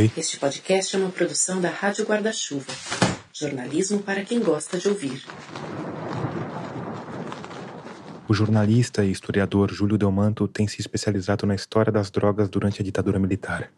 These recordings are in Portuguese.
Oi. Este podcast é uma produção da Rádio Guarda-Chuva. Jornalismo para quem gosta de ouvir. O jornalista e historiador Júlio Delmanto tem se especializado na história das drogas durante a ditadura militar.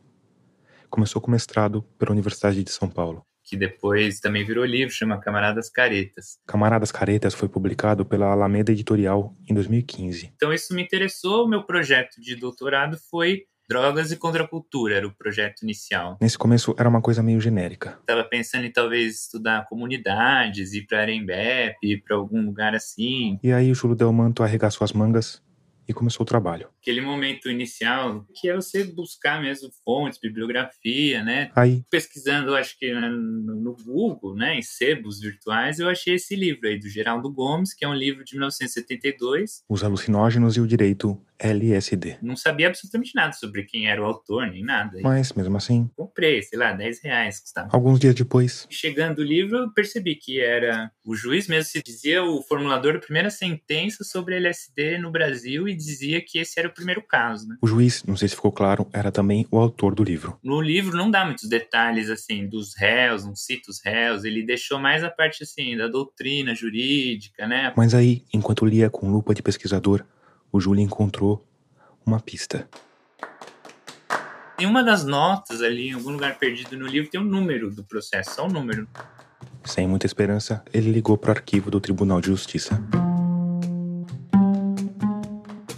Começou com mestrado pela Universidade de São Paulo. Que depois também virou livro, chama Camaradas Caretas. Camaradas Caretas foi publicado pela Alameda Editorial em 2015. Então isso me interessou. O meu projeto de doutorado foi Drogas e Contracultura, era o projeto inicial. Nesse começo era uma coisa meio genérica. Estava pensando em talvez estudar comunidades, ir para Arembep, ir para algum lugar assim. E aí o Júlio Delmanto arregaçou as mangas e começou o trabalho. Aquele momento inicial, que é você buscar mesmo fontes, bibliografia, né? Aí, Pesquisando, acho que né, no no Google, né, em sebos virtuais, eu achei esse livro aí do Geraldo Gomes, que é um livro de 1972. os alucinógenos e o direito LSD. Não sabia absolutamente nada sobre quem era o autor, nem nada. Mas, mesmo assim, comprei, sei lá, 10 reais custava. alguns dias depois, Chegando o livro, eu percebi que era o juiz mesmo se dizia o formulador da primeira sentença sobre LSD no Brasil e dizia que esse era o primeiro caso, né? o juiz, não sei se ficou claro, era também o autor do livro. No livro não dá muitos detalhes assim dos réus, não cita os réus, ele deixou mais a parte assim da doutrina jurídica, né? Mas aí, enquanto lia com lupa de pesquisador, o Júlio encontrou uma pista. Em uma das notas ali, em algum lugar perdido no livro, tem um número do processo, só um número. Sem muita esperança, ele ligou para o arquivo do Tribunal de Justiça.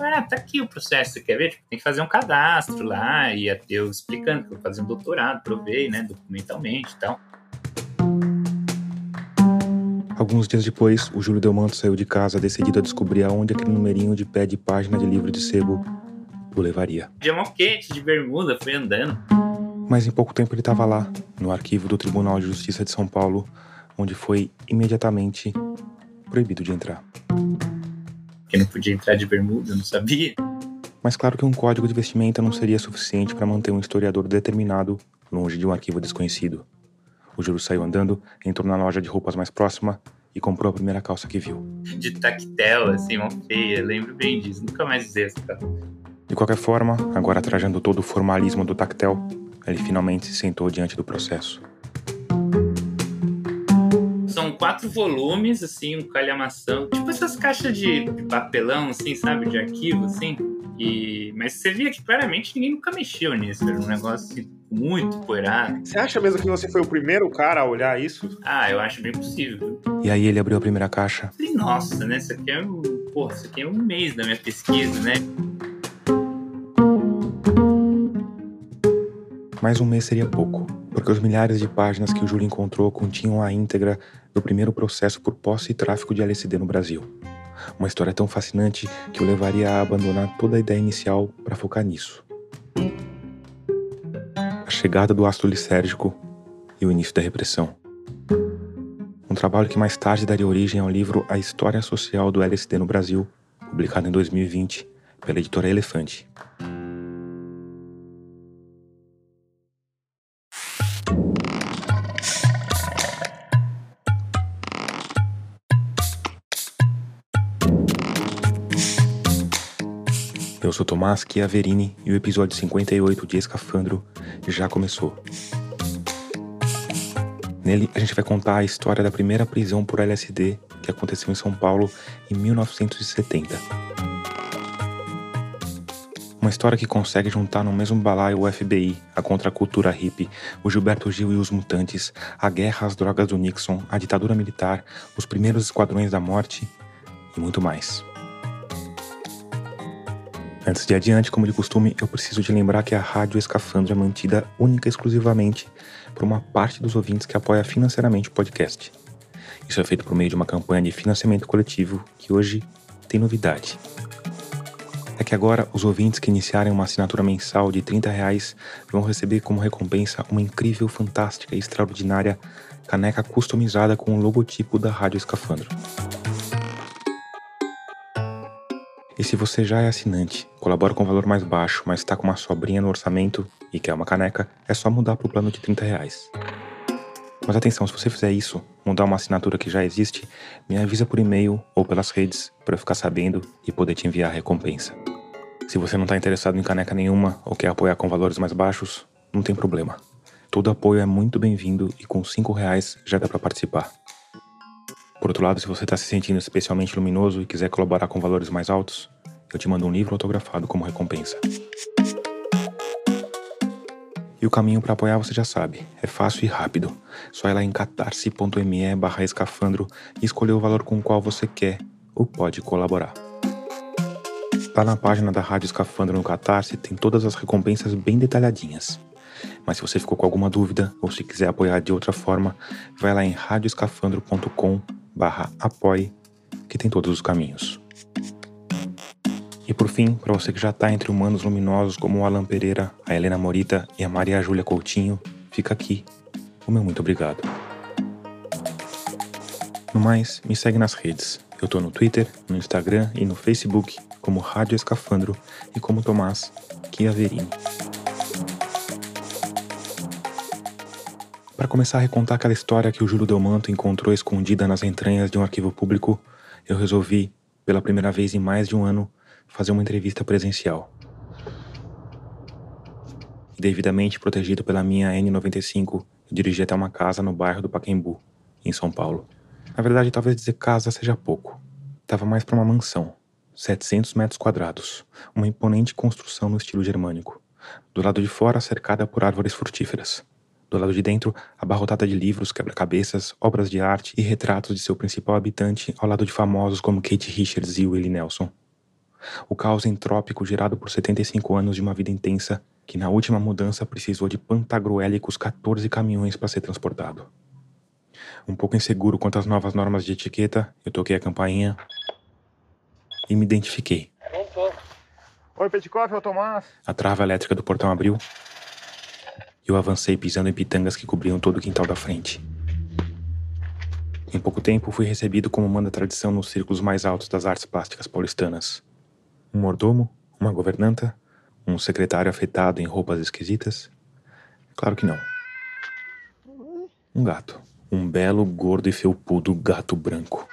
Ah, tá aqui o processo, você quer ver? Tipo, tem que fazer um cadastro lá, e eu explicando que eu vou fazer um doutorado, provei, né, documentalmente e tal. Alguns dias depois, o Júlio Delmanto saiu de casa decidido a descobrir aonde aquele numerinho de pé de página de livro de sebo o levaria. De moquete, de bermuda, fui andando. Mas em pouco tempo ele estava lá, no arquivo do Tribunal de Justiça de São Paulo, onde foi imediatamente proibido de entrar. Porque não podia entrar de bermuda, eu não sabia. Mas claro que um código de vestimenta não seria suficiente para manter um historiador determinado longe de um arquivo desconhecido. O Júlio saiu andando, entrou na loja de roupas mais próxima e comprou a primeira calça que viu. De tactel, assim, uma feia, lembro bem disso. Nunca mais usei essa calça. De qualquer forma, agora trajando todo o formalismo do tactel, ele finalmente se sentou diante do processo. São quatro volumes, assim, um calhamação. Tipo essas caixas de de papelão, assim, sabe? De arquivo, assim. E... Mas você via que claramente ninguém nunca mexeu nisso. Era um negócio assim, muito poeirado. Você acha mesmo que você foi o primeiro cara a olhar isso? Ah, eu acho bem possível. E aí ele abriu a primeira caixa Falei, nossa, né? Isso aqui é um. Porra, isso aqui é um mês da minha pesquisa, né? Mas um mês seria pouco, porque os milhares de páginas que o Júlio encontrou continham a íntegra do primeiro processo por posse e tráfico de LSD no Brasil. Uma história tão fascinante que o levaria a abandonar toda a ideia inicial para focar nisso. A chegada do ácido lisérgico e o início da repressão. Um trabalho que mais tarde daria origem ao livro A História Social do LSD no Brasil, publicado em 2020 pela editora Elefante. Eu sou Tomás Chiaverini e o episódio 58 de Escafandro já começou. Nele, a gente vai contar a história da primeira prisão por LSD que aconteceu em São Paulo em 1970. Uma história que consegue juntar no mesmo balaio o FBI, a contracultura hippie, o Gilberto Gil e os mutantes, a guerra às drogas do Nixon, a ditadura militar, os primeiros esquadrões da morte e muito mais. Antes de adiante, como de costume, eu preciso te lembrar que a Rádio Escafandro é mantida única e exclusivamente por uma parte dos ouvintes que apoia financeiramente o podcast. Isso é feito por meio de uma campanha de financiamento coletivo que hoje tem novidade. É que agora os ouvintes que iniciarem uma assinatura mensal de 30 reais vão receber como recompensa uma incrível, fantástica e extraordinária caneca customizada com o logotipo da Rádio Escafandro. E se você já é assinante, colabora com valor mais baixo, mas está com uma sobrinha no orçamento e quer uma caneca, é só mudar para o plano de 30 reais. Mas atenção, se você fizer isso, mudar uma assinatura que já existe, me avisa por e-mail ou pelas redes para eu ficar sabendo e poder te enviar a recompensa. Se você não está interessado em caneca nenhuma ou quer apoiar com valores mais baixos, não tem problema. Todo apoio é muito bem-vindo e com cinco reais já dá para participar. Por outro lado, se você está se sentindo especialmente luminoso e quiser colaborar com valores mais altos, eu te mando um livro autografado como recompensa. E o caminho para apoiar você já sabe, é fácil e rápido. Só ir lá em catarse.me barra escafandro e escolher o valor com o qual você quer ou pode colaborar. Lá na página da Rádio Escafandro no Catarse tem todas as recompensas bem detalhadinhas. Mas se você ficou com alguma dúvida ou se quiser apoiar de outra forma, vai lá em radioescafandro.com barra apoie que tem todos os caminhos. E por fim, para você que já está entre humanos luminosos como o Alan Pereira, a Helena Morita e a Maria Júlia Coutinho, fica aqui o meu muito obrigado. No mais, me segue nas redes. Eu tô no Twitter, no Instagram e no Facebook como Rádio Escafandro e como Tomás Chiaverini. Para começar a recontar aquela história que o Júlio Delmanto encontrou escondida nas entranhas de um arquivo público, eu resolvi, pela primeira vez em mais de um ano, fazer uma entrevista presencial. Devidamente protegido pela minha N95, eu dirigi até uma casa no bairro do Paquembu, em São Paulo. Na verdade, talvez dizer casa seja pouco. Tava mais para uma mansão, 700 metros quadrados, uma imponente construção no estilo germânico. Do lado de fora, cercada por árvores frutíferas. Do lado de dentro, abarrotada de livros, quebra-cabeças, obras de arte e retratos de seu principal habitante, ao lado de famosos como Kate Richards e Willie Nelson o caos entrópico gerado por 75 anos de uma vida intensa que na última mudança precisou de pantagruélicos 14 caminhões para ser transportado. Um pouco inseguro quanto às novas normas de etiqueta, eu toquei a campainha e me identifiquei. Oi, Petkoff, é o Tomás. A trava elétrica do portão abriu eu avancei pisando em pitangas que cobriam todo o quintal da frente. Em pouco tempo, fui recebido como manda a tradição nos círculos mais altos das artes plásticas paulistanas um mordomo, uma governanta, um secretário afetado em roupas esquisitas? Claro que não. Um gato. Um belo, gordo e felpudo gato branco.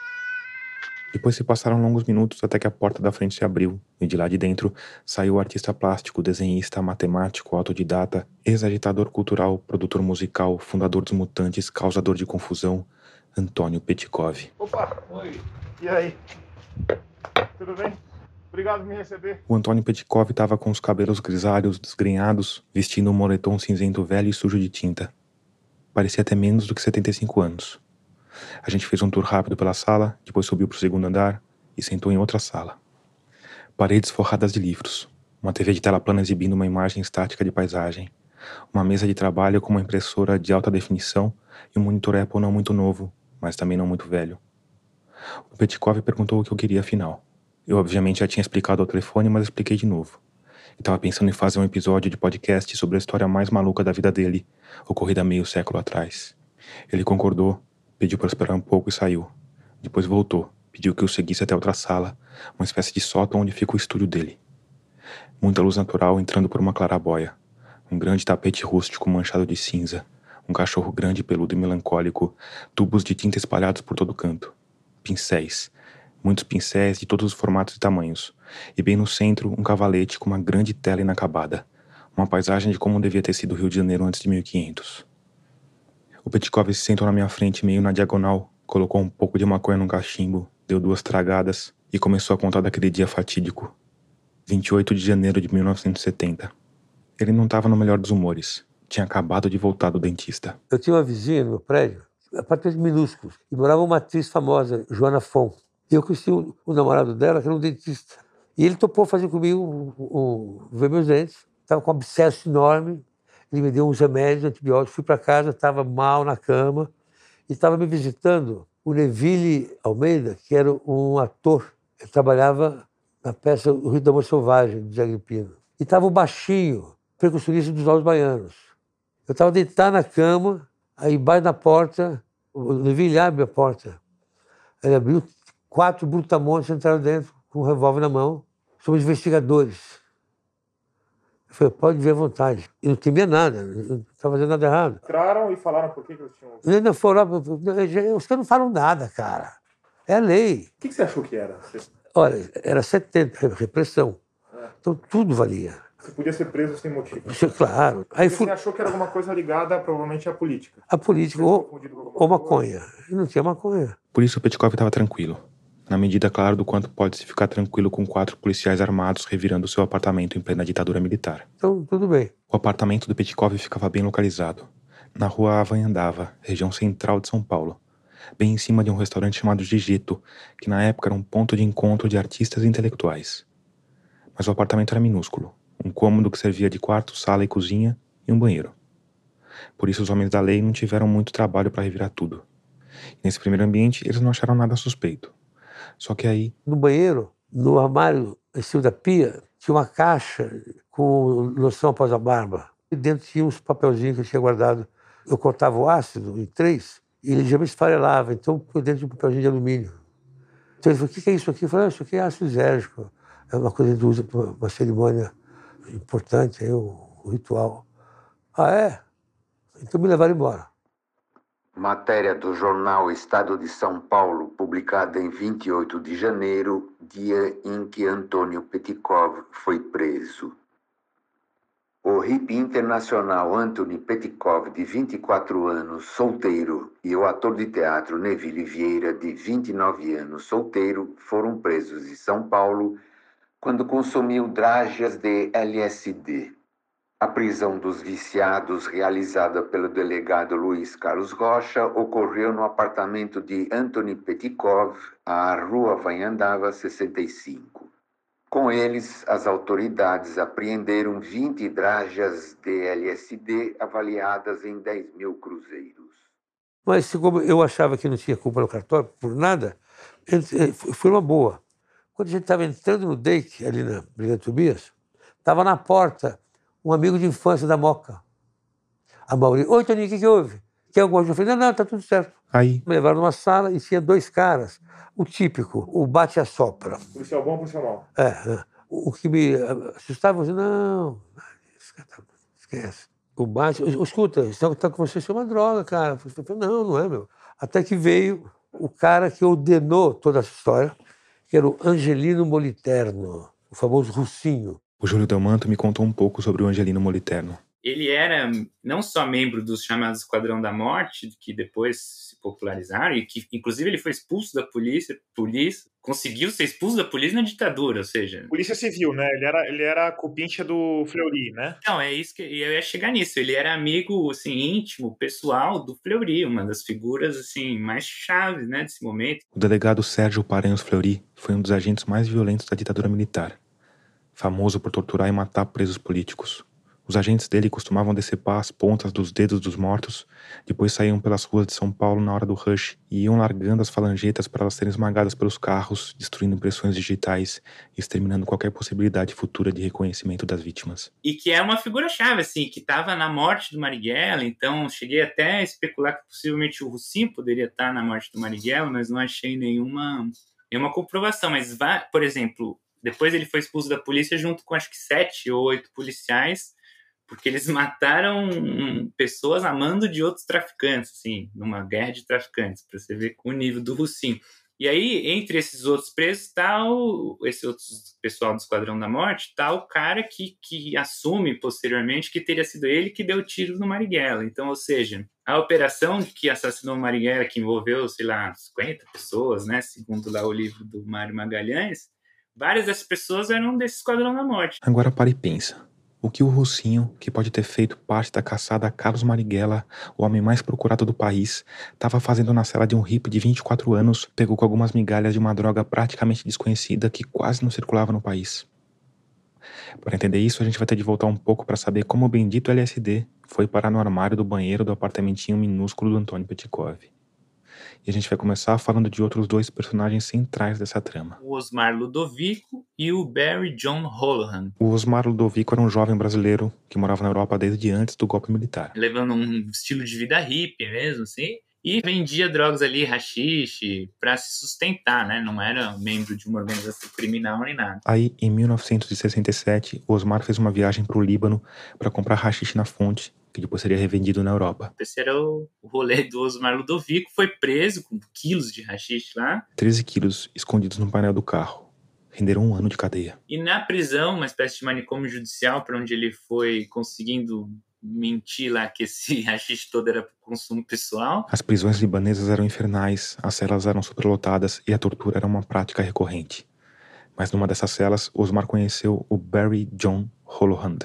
Depois se passaram longos minutos até que a porta da frente se abriu e de lá de dentro saiu o artista plástico, desenhista, matemático, autodidata, ex-agitador cultural, produtor musical, fundador dos Mutantes, causador de confusão, Antônio Petkov. Opa, oi. E aí? Tudo bem? Obrigado por me receber. O Antônio Petkov estava com os cabelos grisalhos, desgrenhados, vestindo um moletom cinzento velho e sujo de tinta. Parecia até menos do que 75 anos. A gente fez um tour rápido pela sala, depois subiu para o segundo andar e sentou em outra sala. Paredes forradas de livros, uma TV de tela plana exibindo uma imagem estática de paisagem, uma mesa de trabalho com uma impressora de alta definição e um monitor Apple não muito novo, mas também não muito velho. O Petkov perguntou o que eu queria afinal. Eu, obviamente, já tinha explicado ao telefone, mas expliquei de novo. Estava pensando em fazer um episódio de podcast sobre a história mais maluca da vida dele, ocorrida meio século atrás. Ele concordou, pediu para esperar um pouco e saiu. Depois voltou, pediu que eu seguisse até outra sala, uma espécie de sótão onde fica o estúdio dele. Muita luz natural entrando por uma clarabóia. Um grande tapete rústico manchado de cinza. Um cachorro grande, peludo e melancólico. Tubos de tinta espalhados por todo canto. Pincéis, muitos pincéis de todos os formatos e tamanhos, e bem no centro um cavalete com uma grande tela inacabada, uma paisagem de como devia ter sido o Rio de Janeiro antes de 1500. O Petkov se sentou na minha frente meio na diagonal, colocou um pouco de maconha num cachimbo, deu duas tragadas e começou a contar daquele dia fatídico. 28 de janeiro de 1970. Ele não estava no melhor dos humores. Tinha acabado de voltar do dentista. Eu tinha uma vizinha no meu prédio, apartamento minúsculo, e morava uma atriz famosa, Joana Fon. E eu conheci o, o, namorado dela, que era um dentista. E ele topou fazer comigo o, ver meus dentes. Estava com um abscesso enorme. Ele me deu uns remédios, antibióticos. Fui para casa, estava mal na cama. E estava me visitando o Neville Almeida, que era um ator. Ele trabalhava na peça O Rio da Amor Selvagem, de Agripino. E estava o baixinho, percussionista dos Novos Baianos. Eu estava deitado na cama, aí embaixo da porta, o Neville abre a porta. Ele abriu, Quatro brutamontes entraram dentro com um revólver na mão. Somos investigadores. Eu falei, pode vir à vontade. E não temia nada, não estava fazendo nada errado. Entraram e falaram por que, que eles tinham. Eles não foram os caras não falam nada, cara. É a lei. O que, que você achou que era? Olha, era 70, repressão. É. Então tudo valia. Você podia ser preso sem motivo. Isso claro. Aí Você achou que era alguma coisa ligada, provavelmente, à política. a política, ou, ou maconha. E não tinha maconha. Por isso Petkov estava tranquilo. Na medida, claro, do quanto pode-se ficar tranquilo com quatro policiais armados revirando seu apartamento em plena ditadura militar. Então, tudo bem. O apartamento do Petkov ficava bem localizado, na rua Avanhandava, região central de São Paulo, bem em cima de um restaurante chamado Gigeto, que na época era um ponto de encontro de artistas e intelectuais. Mas o apartamento era minúsculo, um cômodo que servia de quarto, sala e cozinha e um banheiro. Por isso os homens da lei não tiveram muito trabalho para revirar tudo. E nesse primeiro ambiente eles não acharam nada suspeito. Só que aí No banheiro, no armário em cima da pia, tinha uma caixa com loção após a barba. E dentro tinha uns papelzinhos que eu tinha guardado. Eu cortava o ácido em três e ele já me esfarelava. Então, por dentro de um papelzinho de alumínio. Então ele falou, o que é isso aqui? Eu falei, ah, isso aqui é ácido zérgico. É uma coisa que ele usa para uma cerimônia importante, aí, o, o ritual. Ah, é? Então me levaram embora. Matéria do jornal Estado de São Paulo, publicada em 28 de janeiro, dia em que Antônio Petkov foi preso. O hippie internacional Anthony Petkov, de 24 anos, solteiro, e o ator de teatro Neville Vieira, de 29 anos, solteiro, foram presos em São Paulo quando consumiu dragas de LSD. A prisão dos viciados, realizada pelo delegado Luiz Carlos Rocha, ocorreu no apartamento de Anthony Petkov, à Rua Vanhandava 65. Com eles, as autoridades apreenderam 20 dragas de LSD avaliadas em 10 mil cruzeiros. Mas como eu achava que não tinha culpa no cartório, por nada, eh, foi uma boa. Quando a gente estava entrando no date, ali na Brigada Tobias, estava na porta um amigo de infância da Moca, a Mauri. Oi, Toninho, o que, que houve? Quer alguma coisa? Eu falei, não, não, tá tudo certo. Aí Me levaram numa sala e tinha dois caras. O típico, o bate-a-sopra. Policial bom, policial mau. É, é. o que me ah, assustava, eu dizia, não, esse cara tá- esquece. O bate, "Ô, escuta, isso que tá com você isso é uma droga, cara. Eu falei, não, não é, meu. Até que veio o cara que ordenou toda essa história, que era o Angelino Moliterno, o famoso russinho. O Júlio Delmanto me contou um pouco sobre o Angelino Moliterno. ele era não só membro dos chamados Esquadrão da Morte, que depois se popularizaram, e que inclusive ele foi expulso da polícia, polícia conseguiu ser expulso da polícia na ditadura, ou seja, Polícia Civil, né? Ele era, ele era cupincha do Fleury, né? Não, é isso que eu ia chegar nisso. Ele era amigo, assim, íntimo, pessoal do Fleury, uma das figuras, assim, mais chaves, né, desse momento. O delegado Sérgio Paranhos Fleury foi um dos agentes mais violentos da ditadura militar, famoso por torturar e matar presos políticos. Os agentes dele costumavam decepar as pontas dos dedos dos mortos, depois saíam pelas ruas de São Paulo na hora do rush e iam largando as falangetas para elas serem esmagadas pelos carros, destruindo impressões digitais e exterminando qualquer possibilidade futura de reconhecimento das vítimas. E que é uma figura-chave, assim, que estava na morte do Marighella, então cheguei até a especular que possivelmente o Russim poderia estar na morte do Marighella, mas não achei nenhuma, nenhuma comprovação. Mas, por exemplo, depois ele foi expulso da polícia junto com acho que sete ou oito policiais, porque eles mataram pessoas a mando de outros traficantes, assim, numa guerra de traficantes, para você ver o nível do Russim. E aí, entre esses outros presos, está o, esse outro pessoal do Esquadrão da Morte, tá o cara que, que assume posteriormente que teria sido ele que deu o tiro no Marighella. Então, ou seja, a operação que assassinou o Marighella, que envolveu, sei lá, 50 pessoas, né, segundo lá o livro do Mário Magalhães, várias dessas pessoas eram desse Esquadrão da Morte. Agora para e pensa. O que o Russinho, que pode ter feito parte da caçada a Carlos Marighella, o homem mais procurado do país, estava fazendo na cela de um hippie de 24 anos, pegou com algumas migalhas de uma droga praticamente desconhecida que quase não circulava no país. Para entender isso, a gente vai ter de voltar um pouco para saber como o bendito LSD foi parar no armário do banheiro do apartamentinho minúsculo do Antônio Petkov. E a gente vai começar falando de outros dois personagens centrais dessa trama. O Osmar Ludovico e o Barry John Holohan, O Osmar Ludovico era um jovem brasileiro que morava na Europa desde antes do golpe militar. levando um estilo de vida hippie mesmo, assim, e vendia drogas ali, rachixe, para se sustentar, né? Não era membro de uma organização criminal nem nada. Aí, em 1967, o Osmar fez uma viagem para o Líbano para comprar rachixe na fonte, que depois seria revendido na Europa. Esse era o o rolê do Osmar Ludovico, foi preso com quilos de rachixe lá. 13 quilos escondidos no painel do carro. renderam um ano de cadeia. E na prisão, uma espécie de manicômio judicial, para onde ele foi conseguindo mentir lá que esse haxixe todo era para consumo pessoal. As prisões libanesas eram infernais, as celas eram superlotadas e a tortura era uma prática recorrente. Mas numa dessas celas, Osmar conheceu o Barry John Holohan.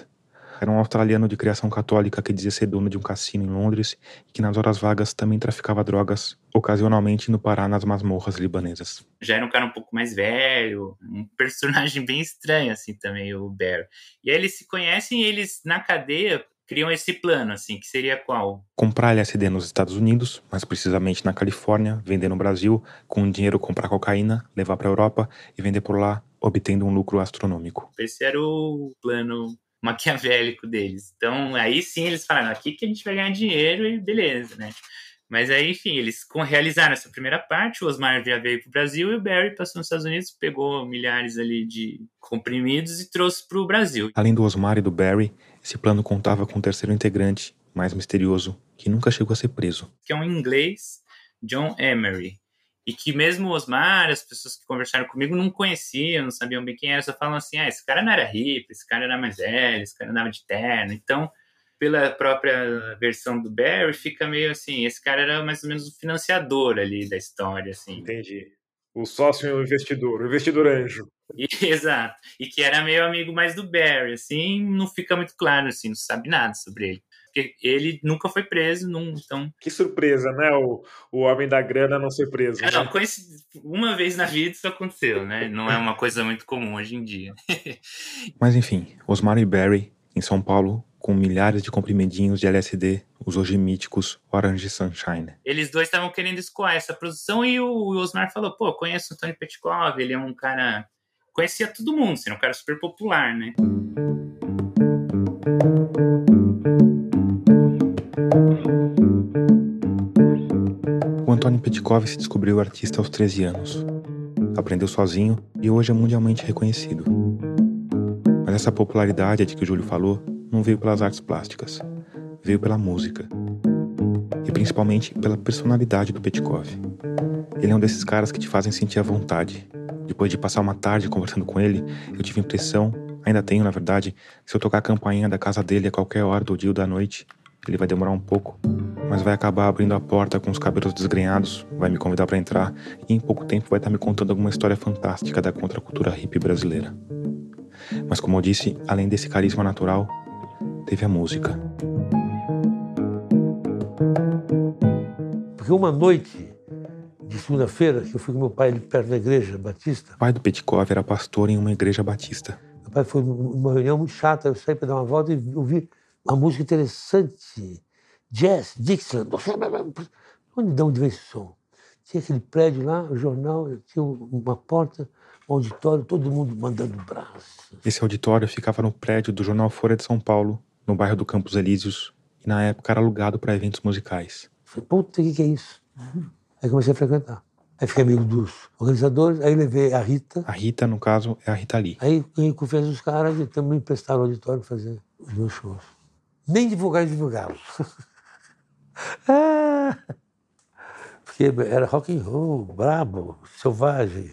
Era um australiano de criação católica que dizia ser dono de um cassino em Londres e que nas horas vagas também traficava drogas, ocasionalmente no Pará nas masmorras libanesas. Já era um cara um pouco mais velho, um personagem bem estranho assim também, o Barry. E aí eles se conhecem e eles na cadeia criam esse plano, assim, que seria qual? Comprar LSD nos Estados Unidos, mais precisamente na Califórnia, vender no Brasil, com o dinheiro comprar cocaína, levar para a Europa e vender por lá, obtendo um lucro astronômico. Esse era o plano maquiavélico deles. Então, aí sim eles falaram, aqui que a gente vai ganhar dinheiro e beleza, né? Mas aí, enfim, eles realizaram essa primeira parte, o Osmar já veio para o Brasil e o Barry passou nos Estados Unidos, pegou milhares ali de comprimidos e trouxe para o Brasil. Além do Osmar e do Barry, esse plano contava com um terceiro integrante, mais misterioso, que nunca chegou a ser preso. Que é um inglês, John Emery. E que mesmo Osmar, as pessoas que conversaram comigo não conheciam, não sabiam bem quem era, só falam assim, ah, esse cara não era hippie, esse cara era mais velho, esse cara andava de terno. Então, pela própria versão do Barry, fica meio assim, esse cara era mais ou menos o financiador ali da história, assim. Entendi. O sócio e o investidor, o investidor anjo. E, exato. E que era meio amigo mais do Barry, assim, não fica muito claro, assim, não sabe nada sobre ele. Porque ele nunca foi preso, não, então... Que surpresa, né? O, o homem da grana não ser preso. É, não, uma vez na vida isso aconteceu, né? Não é uma coisa muito comum hoje em dia. Mas enfim, Osmar e Barry, em São Paulo, com milhares de comprimidinhos de LSD, os hoje míticos Orange Sunshine. Eles dois estavam querendo escoar essa produção e o Osmar falou, pô, conheço o Tony Petkov, ele é um cara... Conhecia todo mundo, assim, um cara super popular, né? O Antônio Petkov se descobriu artista aos 13 anos. Aprendeu sozinho e hoje é mundialmente reconhecido. Mas essa popularidade de que o Júlio falou não veio pelas artes plásticas, veio pela música. E principalmente pela personalidade do Petkov. Ele é um desses caras que te fazem sentir à vontade. Depois de passar uma tarde conversando com ele, eu tive a impressão, ainda tenho na verdade, se eu tocar a campainha da casa dele a qualquer hora do dia ou da noite, ele vai demorar um pouco, mas vai acabar abrindo a porta com os cabelos desgrenhados, vai me convidar para entrar e em pouco tempo vai estar me contando alguma história fantástica da contracultura hippie brasileira. Mas como eu disse, além desse carisma natural, teve a música. Porque uma noite de segunda-feira, que eu fui com meu pai ali perto da igreja batista. O pai do Petkov era pastor em uma igreja batista. Meu pai foi numa reunião muito chata, eu saí para dar uma volta e ouvi uma música interessante. Jazz, Dixon. Onde, de onde vem esse som? Tinha aquele prédio lá, o jornal, tinha uma porta, um auditório, todo mundo mandando braço. Esse auditório ficava no prédio do jornal Folha de São Paulo, no bairro do Campos Elíseos, e na época era alugado para eventos musicais. Falei, puta, o que, que é isso? Aí comecei a frequentar. Aí fiquei amigo dos organizadores, aí levei a Rita. A Rita, no caso, é a Rita Lee. Aí ganhei confiança dos caras e também me emprestaram o auditório para fazer os meus shows. Nem divulgar e divulgaram. ah, porque era rock and roll, brabo, selvagem.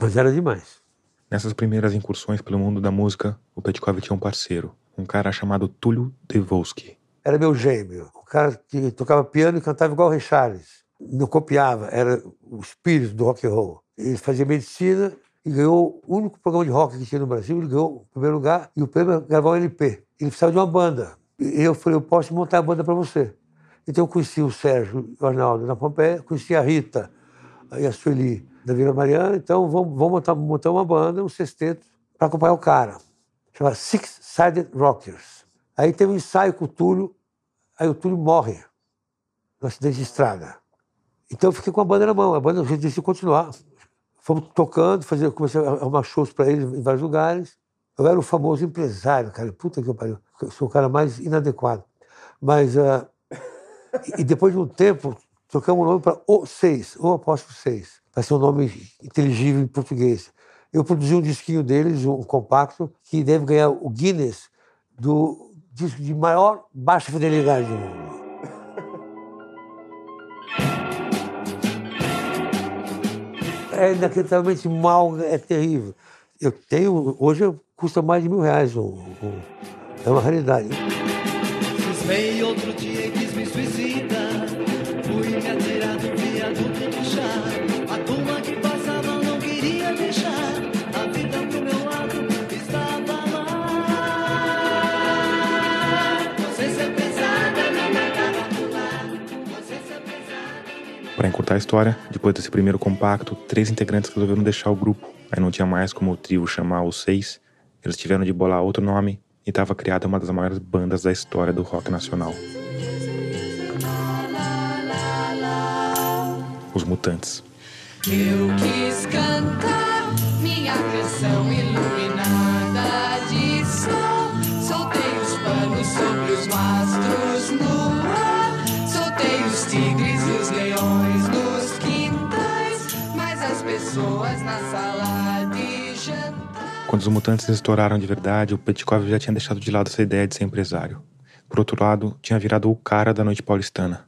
Mas era demais. Nessas primeiras incursões pelo mundo da música, o Petkov tinha um parceiro, um cara chamado Túlio Devolsky. Era meu gêmeo, o cara que tocava piano e cantava igual o Ray Charles. Não copiava, era o espírito do rock and roll. Ele fazia medicina e ganhou o único programa de rock que tinha no Brasil. Ele ganhou o primeiro lugar e o prêmio gravar um LP. Ele precisava de uma banda. E eu falei, eu posso montar a banda para você. Então eu conheci o Sérgio e o Arnaldo na Pompeia, conheci a Rita e a Sueli da Vila Mariana. Então vamos, vamos montar, montar uma banda, um sexteto, para acompanhar o cara. Chama Six Sided Rockers. Aí teve um ensaio com o Túlio, aí o Túlio morre no acidente de estrada. Então eu fiquei com a banda na mão, a banda decidiu continuar. Fomos tocando, fazer, comecei a arrumar shows para eles em vários lugares. Eu era o famoso empresário, cara. Puta que eu pariu. Eu sou o cara mais inadequado. Mas. Uh, e depois de um tempo, trocamos o nome para O Seis, O Apóstolo Seis. Vai ser um nome inteligível em português. Eu produzi um disquinho deles, um compacto, que deve ganhar o Guinness do disco de maior baixa fidelidade do mundo. É inacreditavelmente mal, é terrível. Eu tenho, hoje custa mais de mil reais. Um, um, é uma raridade. Cismei outro dia e quis me suicidar. Para encurtar a história, depois desse primeiro compacto, três integrantes resolveram deixar o grupo. Aí não tinha mais como o trio chamar os seis. Eles tiveram de bolar outro nome e estava criada uma das maiores bandas da história do rock nacional. Os Mutantes. Eu quis cantar minha canção iluminada de sol. Soltei os panos sobre os mastros no pessoas na sala de jantar. Quando os Mutantes estouraram de verdade, o Petkov já tinha deixado de lado essa ideia de ser empresário. Por outro lado, tinha virado o cara da noite paulistana.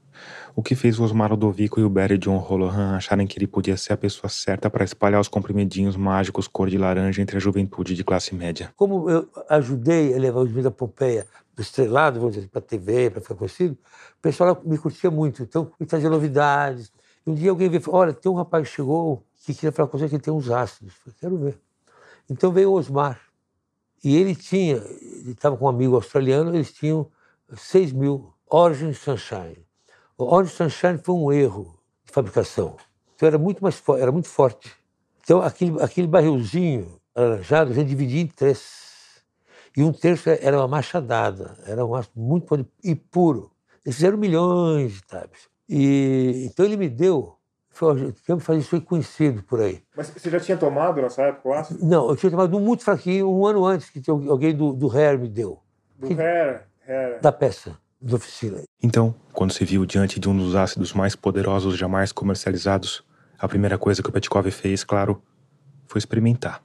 O que fez o Osmar Ludovico e o Barry John Holohan acharem que ele podia ser a pessoa certa para espalhar os comprimidinhos mágicos cor de laranja entre a juventude de classe média. Como eu ajudei a levar o Jimmy da Pompeia do estrelado, vamos dizer, para a TV, para ficar conhecido, o pessoal me curtia muito. Então, me trazia novidades. E um dia alguém veio e falou: Olha, tem um rapaz que chegou que queria falar com você que tem uns ácidos. Eu falei, quero ver. Então veio o Osmar. E ele tinha, ele estava com um amigo australiano, eles tinham 6 mil Origin Sunshine. O Origin Sunshine foi um erro de fabricação. Então era muito mais era muito forte. Então aquele, aquele barrilzinho alaranjado gente dividia em três. E um terço era uma machadada, era um aço muito e puro. Eles fizeram milhões de tabs. E então ele me deu, que fazer isso aí conhecido por aí. Mas você já tinha tomado nessa época o ácido? Não, eu tinha tomado um muito fraquinho um ano antes que alguém do, do Hair me deu, Do hair, hair. da peça, da oficina. Então, quando se viu diante de um dos ácidos mais poderosos jamais comercializados, a primeira coisa que o Petkov fez, claro, foi experimentar.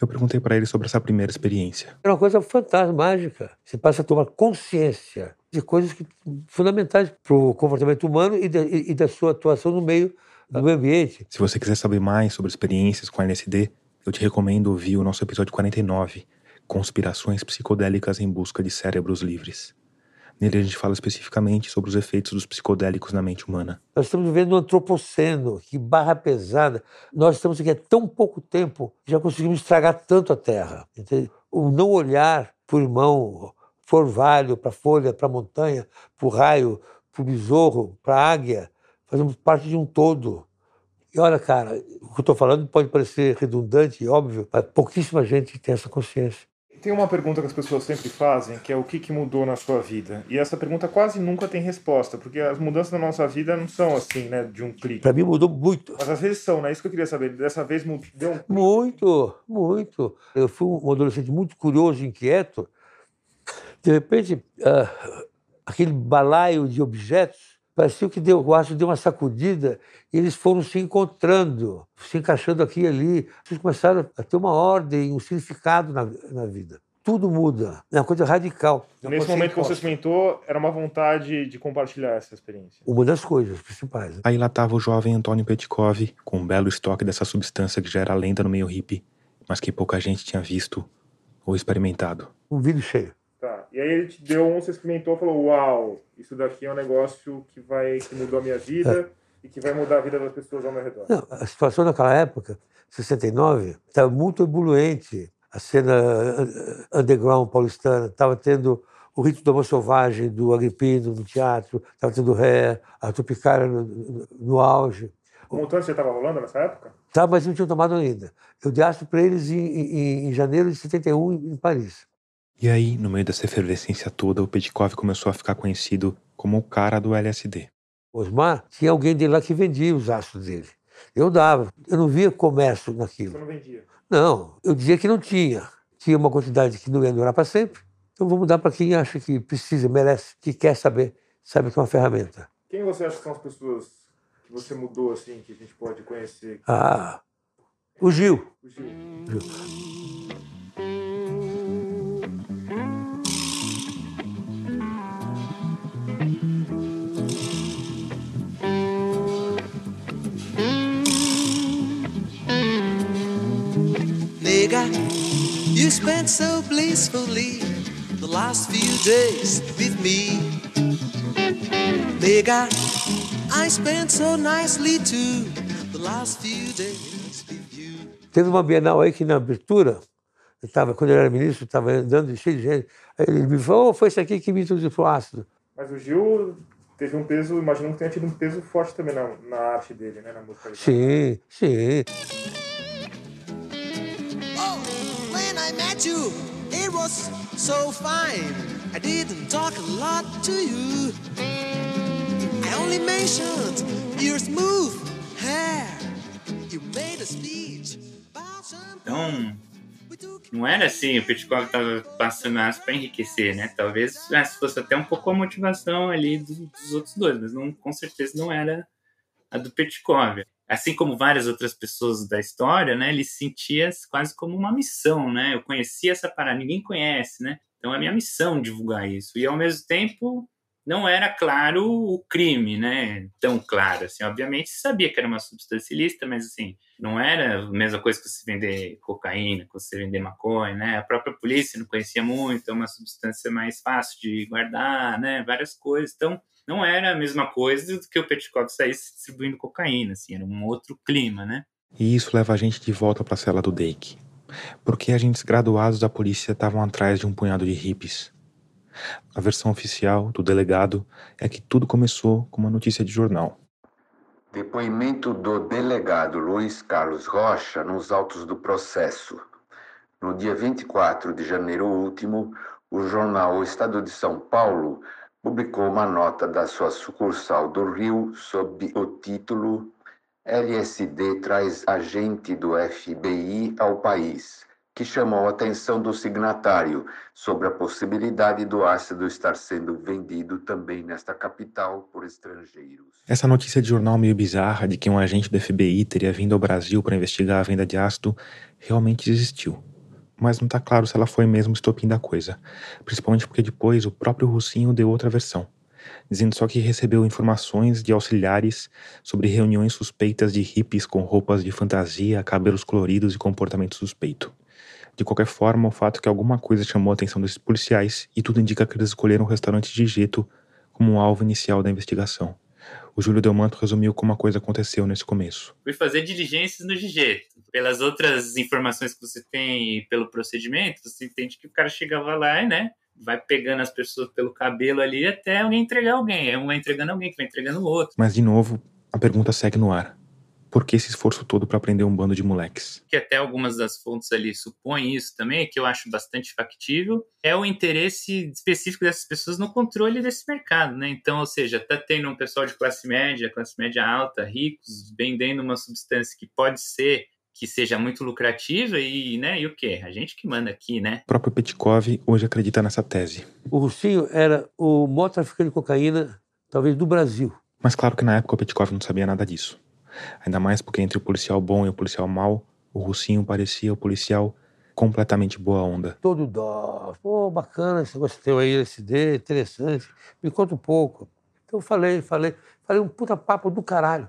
Eu perguntei para ele sobre essa primeira experiência. Era uma coisa fantástica, mágica. Você passa a tomar consciência de coisas que, fundamentais para o comportamento humano e da, e da sua atuação no meio do meio ambiente. Se você quiser saber mais sobre experiências com LSD, eu te recomendo ouvir o nosso episódio 49, Conspirações Psicodélicas em Busca de Cérebros Livres. Nele a gente fala especificamente sobre os efeitos dos psicodélicos na mente humana. Nós estamos vivendo um antropoceno, que barra pesada. Nós estamos aqui há tão pouco tempo, já conseguimos estragar tanto a Terra. Entende? O não olhar o irmão, o orvalho, para folha, para montanha, para raio, para besouro, para águia, fazemos parte de um todo. E olha, cara, o que eu estou falando pode parecer redundante e óbvio, mas pouquíssima gente tem essa consciência. Tem uma pergunta que as pessoas sempre fazem, que é o que, que mudou na sua vida? E essa pergunta quase nunca tem resposta, porque as mudanças na nossa vida não são assim, né, de um clique. Para mim mudou muito. Mas às vezes são, né? Isso que eu queria saber. Dessa vez mu- deu um... Muito, muito. Eu fui um adolescente muito curioso, inquieto. De repente, ah, aquele balaio de objetos, parecia que deu, o aço deu uma sacudida e eles foram se encontrando, se encaixando aqui e ali. Eles começaram a ter uma ordem, um significado na, na vida. Tudo muda. É uma coisa radical. Não Nesse pode ser momento que você experimentou, era uma vontade de compartilhar essa experiência. Uma das coisas principais. né? Aí lá estava o jovem Antônio Petkov, com um belo estoque dessa substância que já era lenda no meio hippie, mas que pouca gente tinha visto ou experimentado. Um vidro cheio. Tá. E aí ele te deu um, você experimentou e falou: Uau, isso daqui é um negócio que vai que mudou a minha vida e que vai mudar a vida das pessoas ao meu redor. Não, a situação naquela época, 69, estava muito ebullente. A cena uh, underground paulistana estava tendo o Rito do Amor Selvagem, do Agripino, no teatro, estava tendo Ré, a Tropicália no, no, no auge. O montante já estava rolando nessa época? Tá, mas não tinham tomado ainda. Eu dei para eles em, em, em janeiro de 71 em Paris. E aí, no meio dessa efervescência toda, o Petkov começou a ficar conhecido como o cara do LSD. Osmar, tinha alguém dele lá que vendia os astros dele. Eu dava. Eu não via comércio Você naquilo. não vendia. Não, eu dizia que não tinha. Tinha uma quantidade que não ia durar para sempre. Então vamos dar para quem acha que precisa, merece, que quer saber, sabe que é uma ferramenta. Quem você acha que são as pessoas que você mudou assim, que a gente pode conhecer? Ah, o Gil. O Gil. Spent so blissfully the last few days with me. Nigga, I spent so nicely too the last few days with you. Teve uma Bienal aí que na abertura, eu tava, quando eu era ministro, estava andando cheio de gente. Aí ele me falou, oh, foi isso aqui que me introduziu o ácido. Mas o Gil teve um peso, imagino que tenha tido um peso forte também na, na arte dele, né? Na música dele. Sim, sim. Oh, when I met you, it was so fine. I didn't talk a lot to you. I only mentioned your smooth hair. You made a speech about some Então, não era assim, o Petkov tava passando aço pra enriquecer, né? Talvez essa fosse até um pouco a motivação ali dos, dos outros dois, mas não, com certeza não era a do Petkov. Assim como várias outras pessoas da história, né? Ele se sentia quase como uma missão, né? Eu conhecia essa parada, ninguém conhece, né? Então é minha missão divulgar isso. E ao mesmo tempo não era claro o crime, né? Tão claro, assim. Obviamente sabia que era uma substância ilícita, mas assim, não era a mesma coisa que você vender cocaína, que você vender maconha, né? A própria polícia não conhecia muito, é uma substância mais fácil de guardar, né? Várias coisas. Então, não era a mesma coisa do que o Petkov saísse distribuindo cocaína, assim, era um outro clima, né? E isso leva a gente de volta para a cela do Dake. Porque agentes graduados da polícia estavam atrás de um punhado de hippies. A versão oficial do delegado é que tudo começou com uma notícia de jornal. Depoimento do delegado Luiz Carlos Rocha nos autos do processo. No dia 24 de janeiro último, o jornal O Estado de São Paulo publicou uma nota da sua sucursal do Rio sob o título LSD traz agente do FBI ao país, que chamou a atenção do signatário sobre a possibilidade do ácido estar sendo vendido também nesta capital por estrangeiros. Essa notícia de jornal meio bizarra de que um agente do FBI teria vindo ao Brasil para investigar a venda de ácido realmente existiu. Mas não está claro se ela foi mesmo o estopim da coisa, principalmente porque depois o próprio Russinho deu outra versão, dizendo só que recebeu informações de auxiliares sobre reuniões suspeitas de hippies com roupas de fantasia, cabelos coloridos e comportamento suspeito. De qualquer forma, o fato é que alguma coisa chamou a atenção desses policiais e tudo indica que eles escolheram o restaurante de Geto como o alvo inicial da investigação. O Júlio Delmanto resumiu como a coisa aconteceu nesse começo. Fui fazer diligências no Gigeto. Pelas outras informações que você tem e pelo procedimento, você entende que o cara chegava lá e, né, vai pegando as pessoas pelo cabelo ali até alguém entregar alguém. Um vai entregando alguém, que vai entregando o outro. Mas, de novo, a pergunta segue no ar. Por que esse esforço todo para prender um bando de moleques? que até algumas das fontes ali supõem isso também, que eu acho bastante factível, é o interesse específico dessas pessoas no controle desse mercado, né? Então, ou seja, tá tendo um pessoal de classe média, classe média alta, ricos, vendendo uma substância que pode ser que seja muito lucrativa e, né, e o quê? A gente que manda aqui, né? O próprio Petkov hoje acredita nessa tese. O Russinho era o maior traficante de cocaína, talvez, do Brasil. Mas claro que na época o Petkov não sabia nada disso. Ainda mais porque entre o policial bom e o policial mau, o Russinho parecia o policial completamente boa onda. Todo dó. Pô, bacana esse negócio teu aí, LSD, interessante. Me conta um pouco. Então eu falei, falei, falei um puta papo do caralho.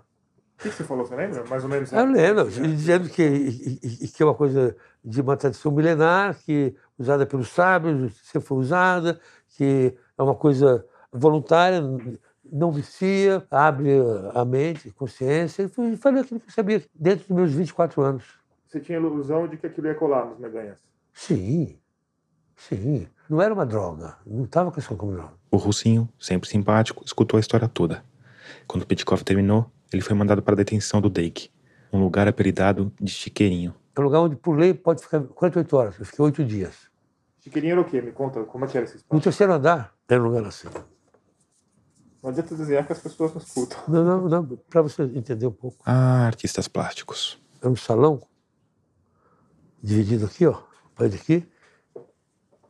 O que você falou, você lembra? Mais ou menos. Eu lembro, né? dizendo que, e- e- e que é uma coisa de uma tradição milenar, que usada pelos sábios, sempre foi usada, que é uma coisa voluntária, não vicia, abre a mente, a consciência. E fui- falei aquilo que eu sabia dentro dos meus 24 anos. Você tinha ilusão de que aquilo ia colar nos meganhas. Sim, sim. Não era uma droga, não estava com essa como droga. O Russinho, sempre simpático, escutou a história toda. Quando Petkov terminou, ele foi mandado para a detenção do Dake, um lugar apelidado de Chiqueirinho. É um lugar onde por lei pode ficar 48 horas. Eu fiquei oito dias. Chiqueirinho era o quê? Me conta, como é que era esse No espaço? terceiro andar, era um lugar assim. Não adianta desenhar que as pessoas não escutam. Não, não, não, para você entender um pouco. Ah, artistas plásticos. Era um salão, dividido aqui, ó, parede aqui,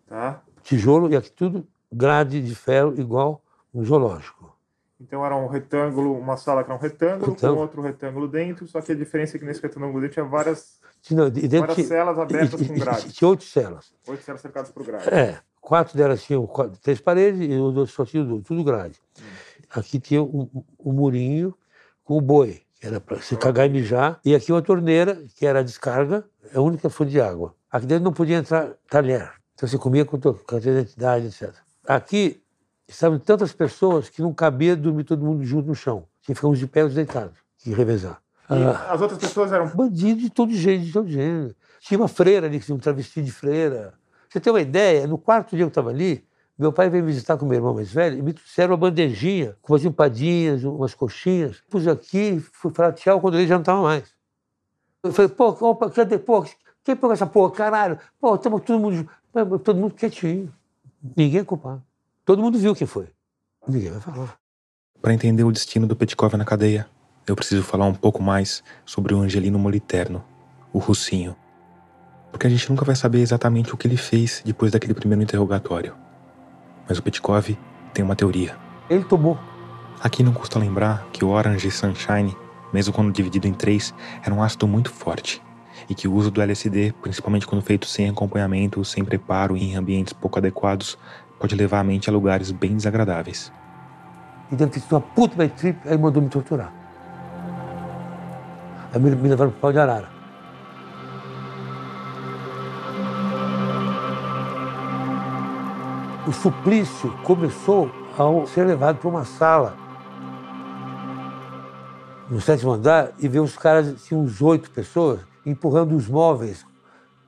Tá? tijolo e aqui tudo grade de ferro igual um zoológico. Então era um retângulo, uma sala que era um retângulo, Retângulo. com outro retângulo dentro, só que a diferença é que nesse retângulo dentro tinha várias, e dentro várias tinha, celas abertas e- com grade. Tinha oito celas. Oito celas cercadas por grade. É, quatro delas tinham quatro- três paredes e os outros só tinham duas, tudo grade. Aqui tinha um, um murinho com o boi, que era para se cagar e mijar. E aqui uma torneira, que era a descarga, é a única fonte de água. Aqui dentro não podia entrar talher. Então você comia com carteira de identidade, etc. Aqui estavam tantas pessoas que não cabia dormir todo mundo junto no chão. Tinha que ficar uns de pé e uns deitados, que revezar. Ah, as outras pessoas eram. bandido de todo jeito, de todo jeito. Tinha uma freira ali, que tinha um travesti de freira. Você tem uma ideia? No quarto dia que eu estava ali, meu pai veio me visitar com meu irmão mais velho e me trouxeram uma bandejinha com umas empadinhas, umas coxinhas. Pus aqui, fui falar tchau quando ele já não estava mais. Eu falei, pô, opa, cadê? Pô, quem pegou essa porra? Caralho. Pô, estamos todo mundo, todo mundo quietinho. Ninguém é culpado. Todo mundo viu quem foi. Ninguém vai falar. Para entender o destino do Petkov na cadeia, eu preciso falar um pouco mais sobre o Angelino Moliterno, o Russinho. Porque a gente nunca vai saber exatamente o que ele fez depois daquele primeiro interrogatório. Mas o Petkov tem uma teoria. Ele tomou. Aqui não custa lembrar que o Orange Sunshine, mesmo quando dividido em três, era um ácido muito forte. E que o uso do LSD, principalmente quando feito sem acompanhamento, sem preparo e em ambientes pouco adequados, pode levar a mente a lugares bem desagradáveis. E deve ter sido uma puta trip, aí mandou me torturar. Aí me, me levaram pro pau de arara. O suplício começou ao ser levado para uma sala no sétimo andar e ver os caras, tinham uns oito pessoas, empurrando os móveis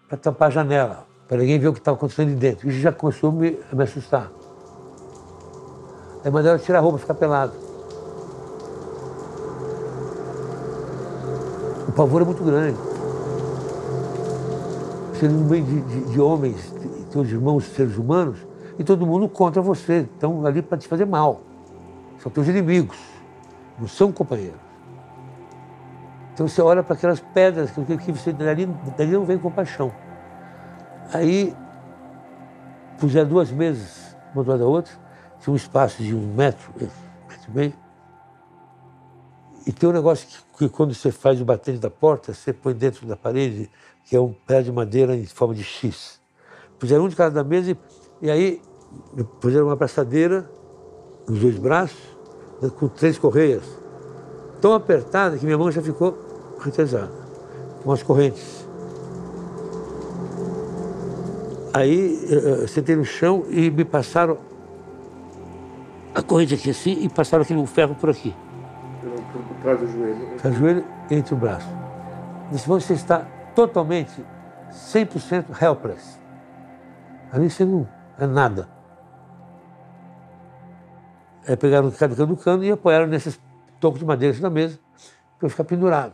para tampar a janela, para ninguém ver o que estava acontecendo de dentro. Isso já começou a me, a me assustar. Aí mandaram tirar a roupa, ficar pelado. O pavor é muito grande. Você no meio de, de, de homens, de teus irmãos seres humanos, e todo mundo contra você. Estão ali para te fazer mal. São teus inimigos, não são companheiros. Então você olha para aquelas pedras que, que você dali, dali não vem compaixão. Aí puseram duas mesas, uma do lado da outra, tinha um espaço de um metro, um metro e meio. E tem um negócio que, que quando você faz o batente da porta, você põe dentro da parede, que é um pé de madeira em forma de X. Puseram um de cada da mesa e, e aí puseram uma abraçadeira nos dois braços, com três correias, tão apertada que minha mão já ficou retesada, com as correntes. Aí eu sentei no chão e me passaram a corrente aqui assim e passaram aquele ferro por aqui. Por, trás do joelho. Para o joelho entre o braço. Disse, você está totalmente, 100% helpless. Ali você não é nada. Aí pegaram cada canto do cano e apoiaram nesses tocos de madeira na mesa para eu ficar pendurado.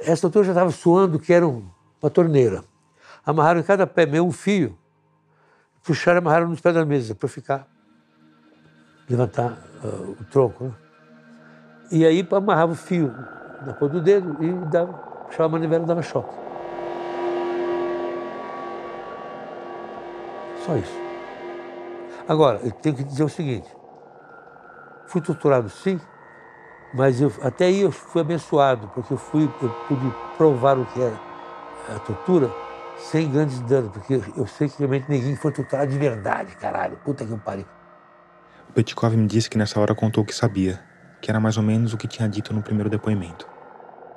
Essa altura já estava suando que era um- uma torneira. Amarraram em cada pé meu um fio, puxaram e amarraram nos pés da mesa para eu ficar, levantar ah, o tronco. Né? E aí amarrava o fio na ponta do dedo e dava, puxava a manivela e dava choque. Só isso. Agora, eu tenho que dizer o seguinte: fui torturado sim, mas eu, até aí eu fui abençoado, porque eu, fui, eu pude provar o que é a tortura sem grandes danos, porque eu sei que realmente ninguém foi torturado de verdade, caralho. Puta que pariu. O Petkov me disse que nessa hora contou o que sabia, que era mais ou menos o que tinha dito no primeiro depoimento.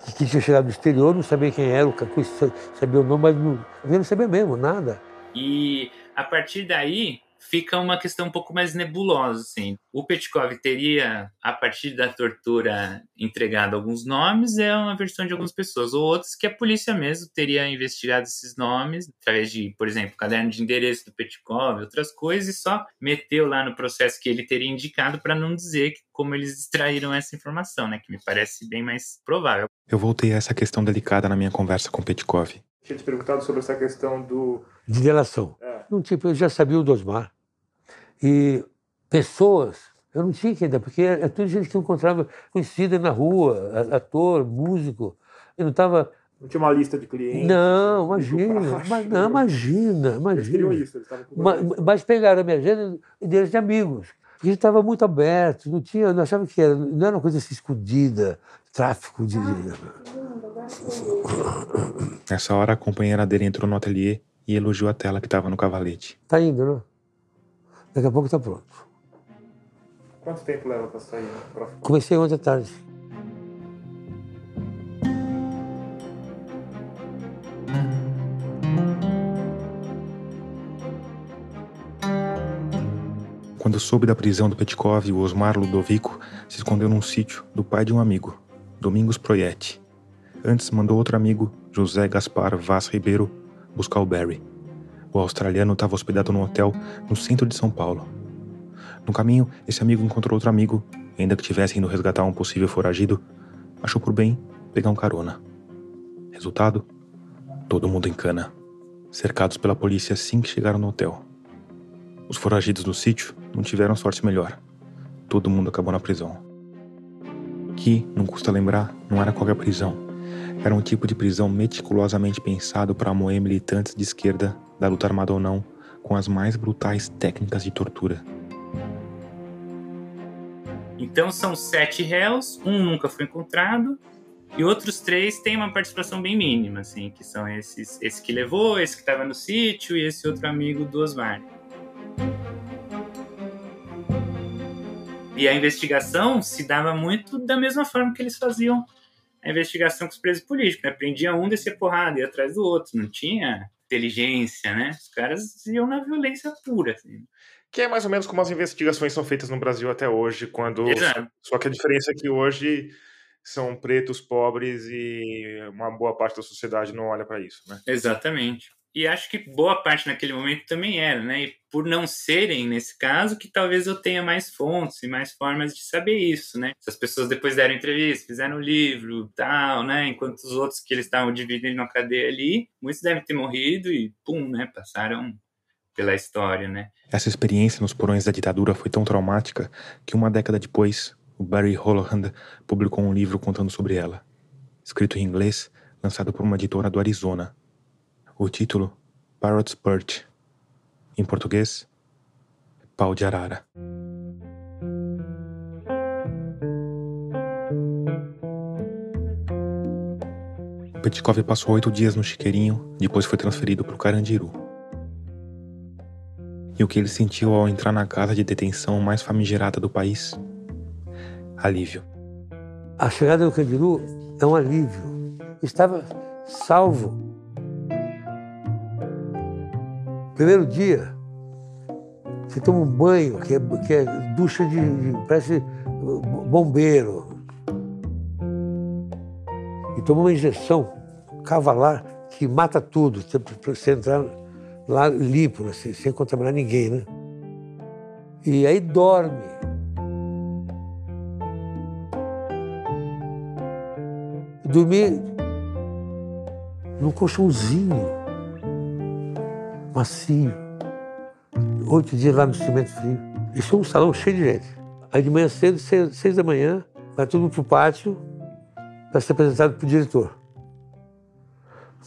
que tinha chegado do exterior, não sabia quem era, o Cacu sabia o nome, mas não, não sabia mesmo, nada. E a partir daí fica uma questão um pouco mais nebulosa, assim. O Petkov teria, a partir da tortura, entregado alguns nomes, é uma versão de algumas pessoas, ou outras que a polícia mesmo teria investigado esses nomes, através de, por exemplo, caderno de endereço do Petkov, outras coisas, e só meteu lá no processo que ele teria indicado para não dizer que, como eles extraíram essa informação, né? Que me parece bem mais provável. Eu voltei a essa questão delicada na minha conversa com Petkov. Tinha te perguntado sobre essa questão do. De delação. É. Não, tipo, eu já sabia o do Osmar. E pessoas, eu não tinha que ainda, porque é tudo gente que eu encontrava conhecida na rua, ator, músico. Eu não estava. Não tinha uma lista de clientes. Não, tipo, imagina, mas, não, imagina, Eles queriam imagina. isso, eles estavam com Ma- isso. Mas pegaram a minha agenda e deles de amigos. Porque estava muito aberto, não tinha, não achava que era, não era uma coisa assim escondida, tráfico de. Nessa hora, a companheira dele entrou no ateliê e elogiou a tela que estava no cavalete. Tá indo, não? Daqui a pouco está pronto. Quanto tempo leva para sair? Pra... Comecei ontem à tarde. Quando soube da prisão do Petkov, o Osmar Ludovico se escondeu num sítio do pai de um amigo, Domingos Proietti. Antes mandou outro amigo, José Gaspar Vaz Ribeiro, buscar o Barry. O australiano estava hospedado num hotel no centro de São Paulo. No caminho, esse amigo encontrou outro amigo, ainda que tivesse indo resgatar um possível foragido, achou por bem pegar um carona. Resultado? Todo mundo em cana, cercados pela polícia assim que chegaram no hotel. Os foragidos do sítio não tiveram sorte melhor. Todo mundo acabou na prisão. Que, não custa lembrar, não era qualquer prisão. Era um tipo de prisão meticulosamente pensado para moer militantes de esquerda, da luta armada ou não, com as mais brutais técnicas de tortura. Então são sete réus, um nunca foi encontrado, e outros três têm uma participação bem mínima, assim, que são esses, esse que levou, esse que estava no sítio e esse outro amigo do Osmar. E a investigação se dava muito da mesma forma que eles faziam a investigação com os presos políticos, né? Prendia um, descia porrada, ia atrás do outro. Não tinha inteligência, né? Os caras iam na violência pura, assim. Que é mais ou menos como as investigações são feitas no Brasil até hoje, quando. Exato. Só que a diferença é que hoje são pretos, pobres e uma boa parte da sociedade não olha para isso, né? Exatamente. E acho que boa parte naquele momento também era, né? E por não serem, nesse caso, que talvez eu tenha mais fontes e mais formas de saber isso, né? Se as pessoas depois deram entrevista, fizeram livro, tal, né? Enquanto os outros que eles estavam dividindo na cadeia ali, muitos devem ter morrido e, pum, né? Passaram pela história, né? Essa experiência nos porões da ditadura foi tão traumática que uma década depois, o Barry Holland publicou um livro contando sobre ela. Escrito em inglês, lançado por uma editora do Arizona. O título, Parrot's Perch. Em português, Pau de Arara. Petkov passou oito dias no chiqueirinho, depois foi transferido para o Carandiru. E o que ele sentiu ao entrar na casa de detenção mais famigerada do país? Alívio. A chegada do Candiru é um alívio. Estava salvo. Primeiro dia, você toma um banho, que é, que é ducha de, de- parece bombeiro. E toma uma injeção cavalar que mata tudo, para você entrar lá limpo, né, sem, sem contaminar ninguém, né? E aí dorme. Dormi num colchãozinho macio. Oito dias lá no cimento frio. Isso é um salão cheio de gente. Aí de manhã cedo, seis, seis da manhã, vai todo mundo pro pátio para ser apresentado pro diretor.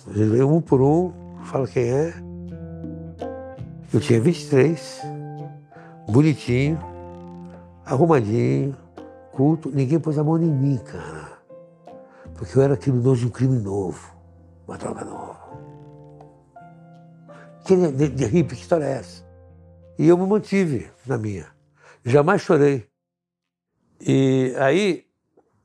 Ele vem um por um, fala quem é. Eu tinha 23, bonitinho, arrumadinho, culto. Ninguém pôs a mão em mim, cara. Porque eu era criminoso de um crime novo, uma droga nova. Que de, de hippie, que história é essa? E eu me mantive na minha. Jamais chorei. E aí,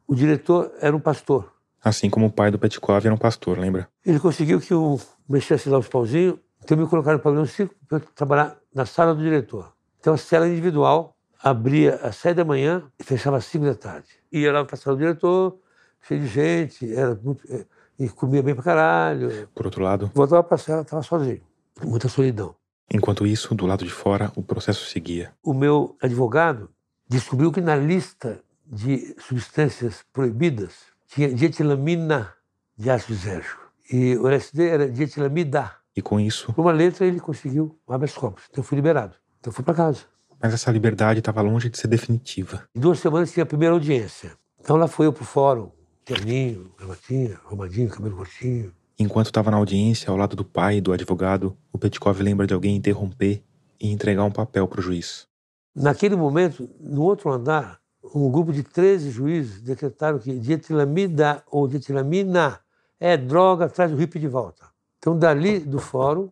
o diretor era um pastor. Assim como o pai do Petkov era um pastor, lembra? Ele conseguiu que eu mexesse lá os pauzinhos, então me colocaram no pavilhão 5 para eu trabalhar na sala do diretor. Então, a cela individual abria às sete da manhã e fechava às cinco da tarde. Ia lá para a sala do diretor, cheio de gente, era muito, eh, e comia bem pra caralho. Por outro lado, Voltava para a cela, estava sozinho. Muita solidão. enquanto isso, do lado de fora, o processo seguia. O meu advogado descobriu que na lista de substâncias proibidas tinha dietilamina de ácido zérgico. E o LSD era dietilamida. E com isso, Por uma letra, ele conseguiu um habeas corpus. Então, eu fui liberado. Então, eu fui para casa. mas essa liberdade estava longe de ser definitiva. Em duas semanas tinha a primeira audiência. Então, lá fui eu pro fórum. Terninho, gravatinha, arrumadinho, cabelo curtinho. Enquanto estava na audiência, ao lado do pai e do advogado, o Petkov lembra de alguém interromper e entregar um papel para o juiz. Naquele momento, no outro andar, um grupo de 13 juízes decretaram que dietilamida ou dietilamina é droga, traz o hippie de volta. Então, dali do fórum,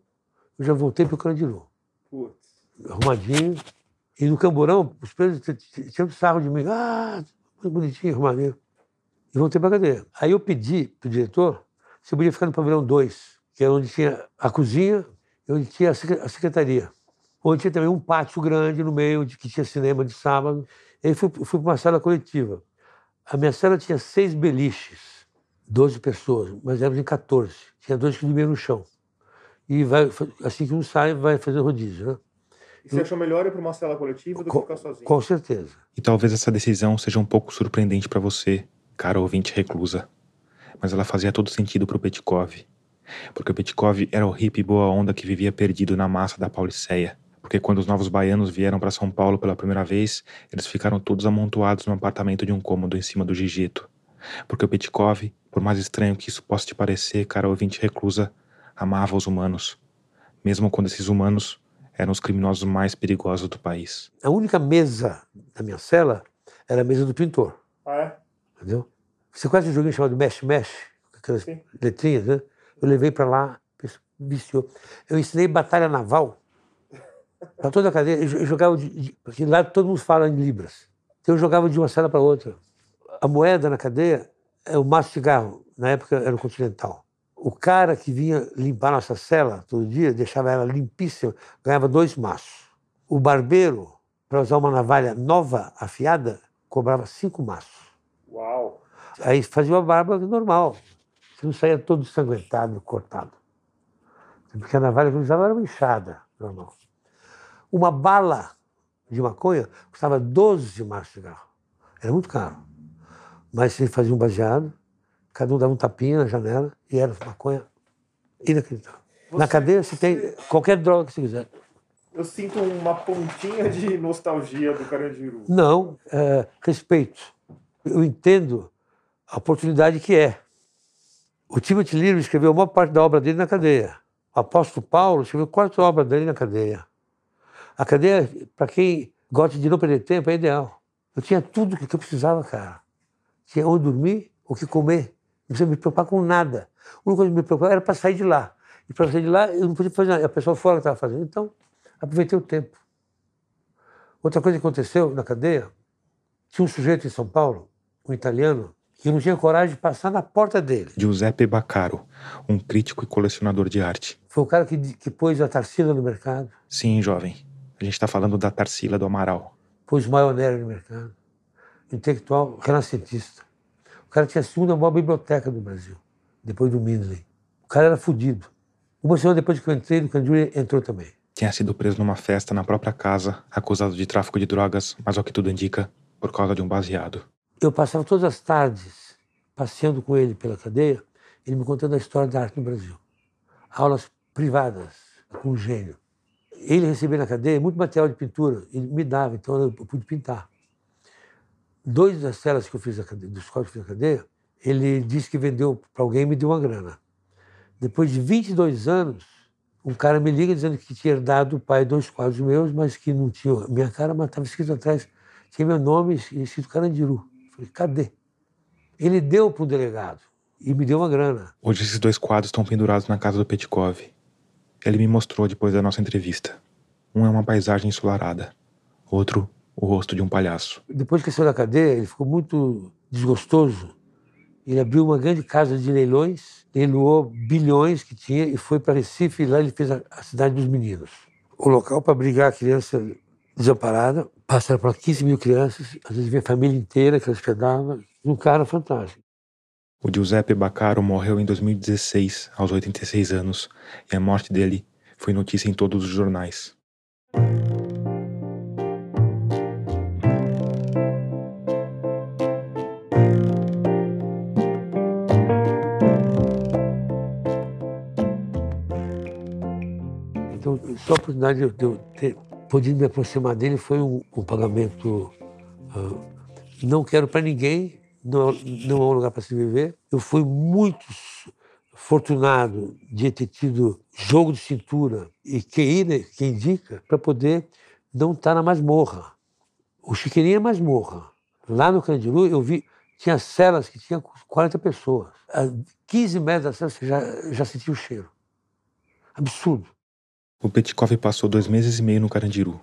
eu já voltei para o Carandiru. Arrumadinho. E no Camburão, os presos tinham sarro de mim. Ah, muito bonitinho, arrumadinho. E voltei para a cadeia. Aí eu pedi para o diretor se eu podia ficar no pavilhão 2, que é onde tinha a cozinha e onde tinha a secre- a secretaria. onde tinha também um pátio grande no meio, de, que tinha cinema de sábado. E aí fui, fui para uma sala coletiva. A minha cela tinha seis beliches, 12 pessoas, mas éramos em 14. Tinha dois que dormiam no chão. E vai, assim que um sai, vai fazer rodízio, né? E você achou melhor ir para uma cela coletiva do que Com, ficar sozinho? com certeza. E talvez essa decisão seja um pouco surpreendente para você, cara ouvinte reclusa. Mas ela fazia todo sentido pro Petkov. Porque o Petkov era o hippie boa onda que vivia perdido na massa da Pauliceia. Porque quando os novos baianos vieram para São Paulo pela primeira vez, eles ficaram todos amontoados no apartamento de um cômodo em cima do Gigeto. Porque o Petkov, por mais estranho que isso possa te parecer, cara ouvinte reclusa, amava os humanos. Mesmo quando esses humanos eram os criminosos mais perigosos do país. A única mesa da minha cela era a mesa do pintor, Ah, é? entendeu? Você conhece um joguinho chamado Mesh Mesh? Com aquelas Sim. letrinhas, né? Eu levei para lá, viciou. Eu ensinei batalha naval para toda a cadeia. Eu jogava de, de, porque lá todo mundo fala em libras. Então eu jogava de uma cela para outra. A moeda na cadeia é o maço de cigarro. Na época era o Continental. O cara que vinha limpar nossa cela todo dia, deixava ela limpíssima, ganhava dois maços. O barbeiro, para usar uma navalha nova, afiada, cobrava cinco maços. Aí fazia uma barba normal. Você não saía todo ensanguentado, cortado. Porque a navalha que eu usava era uma enxada normal. Uma bala de maconha custava 12 maços de cigarro. Era muito caro. Mas ele fazia um baseado, cada um dava um tapinha na janela e era maconha inacreditável. Na cadeia você tem qualquer droga que você quiser. Eu sinto uma pontinha de nostalgia do Carandiru. Não, é, respeito. Eu entendo a oportunidade que é. O Timothy Leary escreveu a maior parte da obra dele na cadeia. O apóstolo Paulo escreveu quase toda a obra dele na cadeia. A cadeia, para quem gosta de não perder tempo, é ideal. Eu tinha tudo que eu precisava, cara. Tinha onde dormir, o que comer. Não precisa me preocupar com nada. A única coisa que me preocupava era para sair de lá. E para sair de lá, eu não podia fazer nada. A pessoa fora estava fazendo. Então, aproveitei o tempo. Outra coisa que aconteceu na cadeia, tinha um sujeito em São Paulo, um italiano, que não tinha coragem de passar na porta dele. Giuseppe Baccaro, um crítico e colecionador de arte. Foi o cara que, que pôs a Tarsila no mercado, Sim, jovem. A gente está falando da Tarsila do Amaral. pôs maionese no mercado. Intelectual renascentista. O cara tinha a segunda maior biblioteca do Brasil, depois do Mindley. O cara era fudido. Uma semana depois que eu entrei, o Candure entrou também. Tinha sido preso numa festa na própria casa, acusado de tráfico de drogas, mas ao que tudo indica, por causa de um baseado. Eu passava todas as tardes passeando com ele pela cadeia, ele me contando a história da arte no Brasil. Aulas privadas, com um gênio. Ele recebia na cadeia muito material de pintura, ele me dava, então eu pude pintar. Dois das celas que eu fiz, na cadeia, dos quais eu fiz na cadeia, ele disse que vendeu para alguém e me deu uma grana. Depois de 22 anos, um cara me liga dizendo que tinha herdado do pai dois quadros meus, mas que não tinha minha cara, mas estava escrito atrás, tinha meu nome e escrito Carandiru. Falei, cadê? Ele deu para o delegado e me deu uma grana. Hoje esses dois quadros estão pendurados na casa do Petkov. Ele me mostrou depois da nossa entrevista. Um é uma paisagem ensolarada, outro, o rosto de um palhaço. Depois que saiu da cadeia, ele ficou muito desgostoso. Ele abriu uma grande casa de leilões, leiloou bilhões que tinha e foi para Recife e lá ele fez a, a Cidade dos Meninos. O local para abrigar a criança desamparada, passaram para 15 mil crianças, às vezes vinha a família inteira que hospedava. Um cara fantástico. O Giuseppe Baccaro morreu em 2016, aos 86 anos, e a morte dele foi notícia em todos os jornais. Então, só a oportunidade de eu ter podido me aproximar dele foi um, um pagamento. ah, não quero para ninguém, não, não é um lugar para se viver. Eu fui muito afortunado de ter tido jogo de cintura e QI, né, que indica, para poder não estar na masmorra. O Chiqueirinho é masmorra. Lá no Candiru, eu vi, tinha celas que tinham 40 pessoas. A 15 metros da cela, você já, já sentia o cheiro. Absurdo. O Petkov passou dois meses e meio no Carandiru,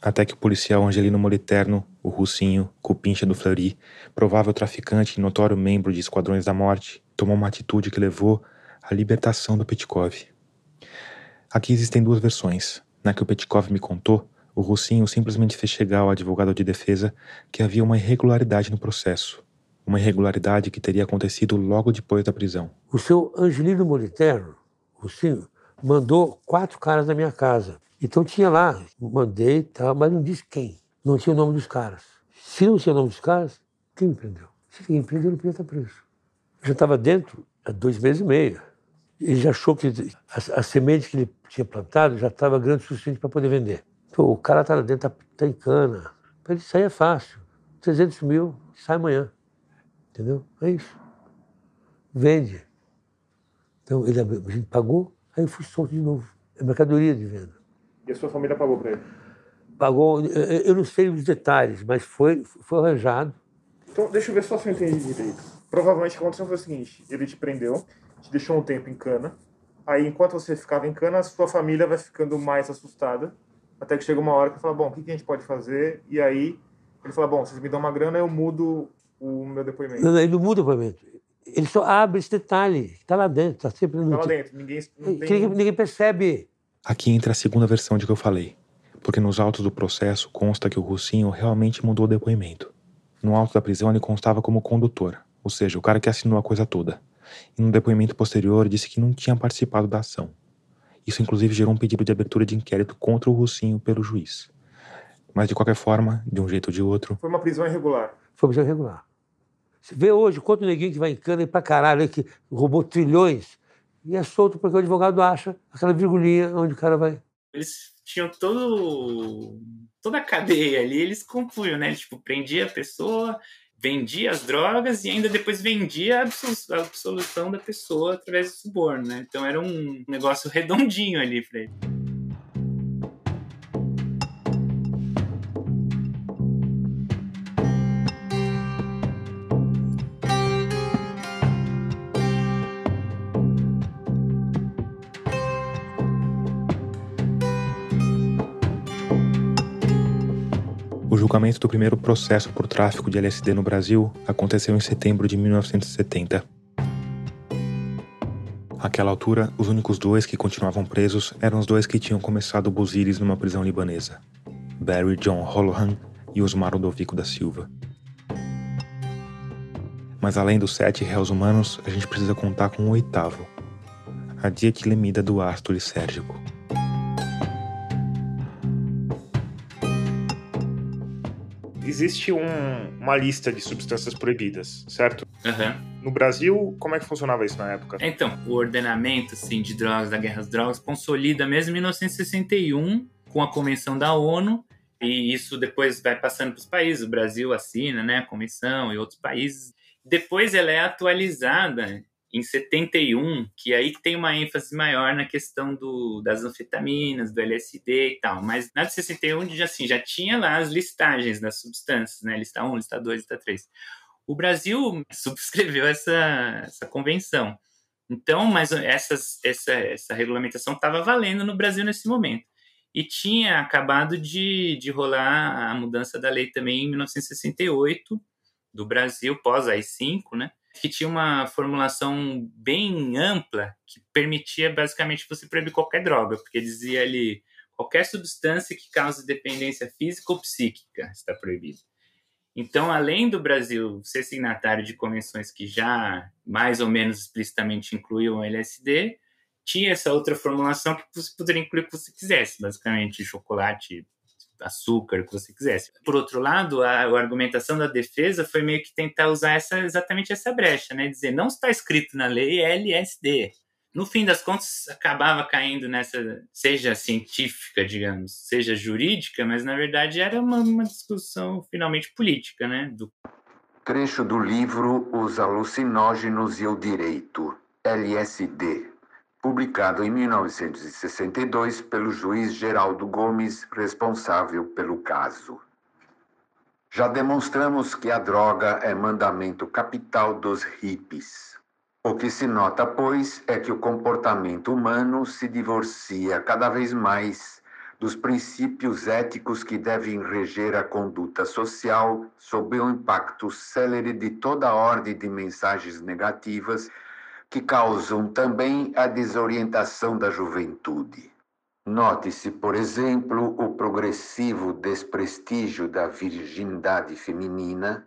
até que o policial Angelino Moliterno, o Russinho, cupincha do Fleury, provável traficante e notório membro de Esquadrões da Morte, tomou uma atitude que levou à libertação do Petkov. Aqui existem duas versões. Na que o Petkov me contou, o Russinho simplesmente fez chegar ao advogado de defesa que havia uma irregularidade no processo. Uma irregularidade que teria acontecido logo depois da prisão. O seu Angelino Moliterno, Russinho, mandou quatro caras na minha casa. Então tinha lá, mandei tal, mas não disse quem. Não tinha o nome dos caras. Se não tinha o nome dos caras, quem me prendeu? Se ninguém prendeu, eu não podia estar preso. Eu já estava dentro há dois meses e meio. Ele já achou que a, a semente que ele tinha plantado já estava grande o suficiente para poder vender. Pô, o cara está lá dentro, está tá em cana. Para ele sair é fácil. 300 mil, sai amanhã. Entendeu? É isso. Vende. Então, ele, a gente pagou, aí eu fui solto de novo. É mercadoria de venda. E a sua família pagou para ele? Pagou, eu eu não sei os detalhes, mas foi, foi arranjado. Então, deixa eu ver só se eu entendi direito. Provavelmente o que aconteceu foi o seguinte: ele te prendeu, te deixou um tempo em cana. Aí, enquanto você ficava em cana, a sua família vai ficando mais assustada. Até que chega uma hora que fala: Bom, o que que a gente pode fazer? E aí ele fala: Bom, vocês me dão uma grana, eu mudo o meu depoimento. Não, não, Ele não muda o depoimento. Ele só abre esse detalhe, que está lá dentro, está sempre no Tá lá dentro, ninguém, tem... ninguém, percebe. Aqui entra a segunda versão de que eu falei, porque nos autos do processo consta que o Russinho realmente mudou o depoimento. No auto da prisão ele constava como condutor, ou seja, o cara que assinou a coisa toda. E no depoimento posterior disse que não tinha participado da ação. Isso inclusive gerou um pedido de abertura de inquérito contra o Russinho pelo juiz. Mas de qualquer forma, de um jeito ou de outro, Foi uma prisão irregular. Foi prisão irregular. Você vê hoje quanto neguinho que vai em cana e pra caralho, que roubou trilhões, e é solto porque o advogado acha aquela virgulinha onde o cara vai. Eles tinham todo toda a cadeia ali, eles compunham, né? Tipo, prendia a pessoa, vendia as drogas e ainda depois vendia a absolução da pessoa através do suborno, né? Então era um negócio redondinho ali pra ele. Julgamento do primeiro processo por tráfico de LSD no Brasil aconteceu em setembro de 1970. Àquela altura, os únicos dois que continuavam presos eram os dois que tinham começado Buziris numa prisão libanesa: Barry John Holohan e Osmar Ludovico da Silva. Mas além dos sete réus humanos, a gente precisa contar com o oitavo, a dietilemida do ácido lisérgico. Existe um- uma lista de substâncias proibidas, certo? Aham. No Brasil, como é que funcionava isso na época? Então, o ordenamento assim, de drogas, da guerra às drogas, consolida mesmo em 1961 com a Convenção da ONU, e isso depois vai passando para os países. O Brasil assina né, a convenção e outros países. Depois ela é atualizada em 71, que aí tem uma ênfase maior na questão do, das anfetaminas, do LSD e tal. Mas na de 61 já, assim, já tinha lá as listagens das substâncias, né? Lista 1, lista 2, lista 3. O Brasil subscreveu essa, essa convenção. Então, mas essas, essa, essa regulamentação estava valendo no Brasil nesse momento. E tinha acabado de, de rolar a mudança da lei também em 1968, do Brasil, pós AI-5, né? Que tinha uma formulação bem ampla que permitia basicamente você proibir qualquer droga, porque dizia ali qualquer substância que cause dependência física ou psíquica está proibida. Então, além do Brasil ser signatário de convenções que já mais ou menos explicitamente incluíam o LSD, tinha essa outra formulação que você poderia incluir o que você quisesse, basicamente chocolate, açúcar, o que você quisesse. Por outro lado, a, a argumentação da defesa foi meio que tentar usar essa, exatamente essa brecha, né? Dizer, não está escrito na lei LSD. No fim das contas, acabava caindo nessa, seja científica, digamos, seja jurídica, mas na verdade era uma, uma discussão finalmente política, né? Do Trecho do livro Os Alucinógenos e o Direito, LSD, publicado em 1962 pelo juiz Geraldo Gomes, responsável pelo caso. Já demonstramos que a droga é mandamento capital dos hippies. O que se nota, pois, é que o comportamento humano se divorcia cada vez mais dos princípios éticos que devem reger a conduta social sob o impacto célere de toda a ordem de mensagens negativas que causam também a desorientação da juventude. Note-se, por exemplo, o progressivo desprestígio da virgindade feminina,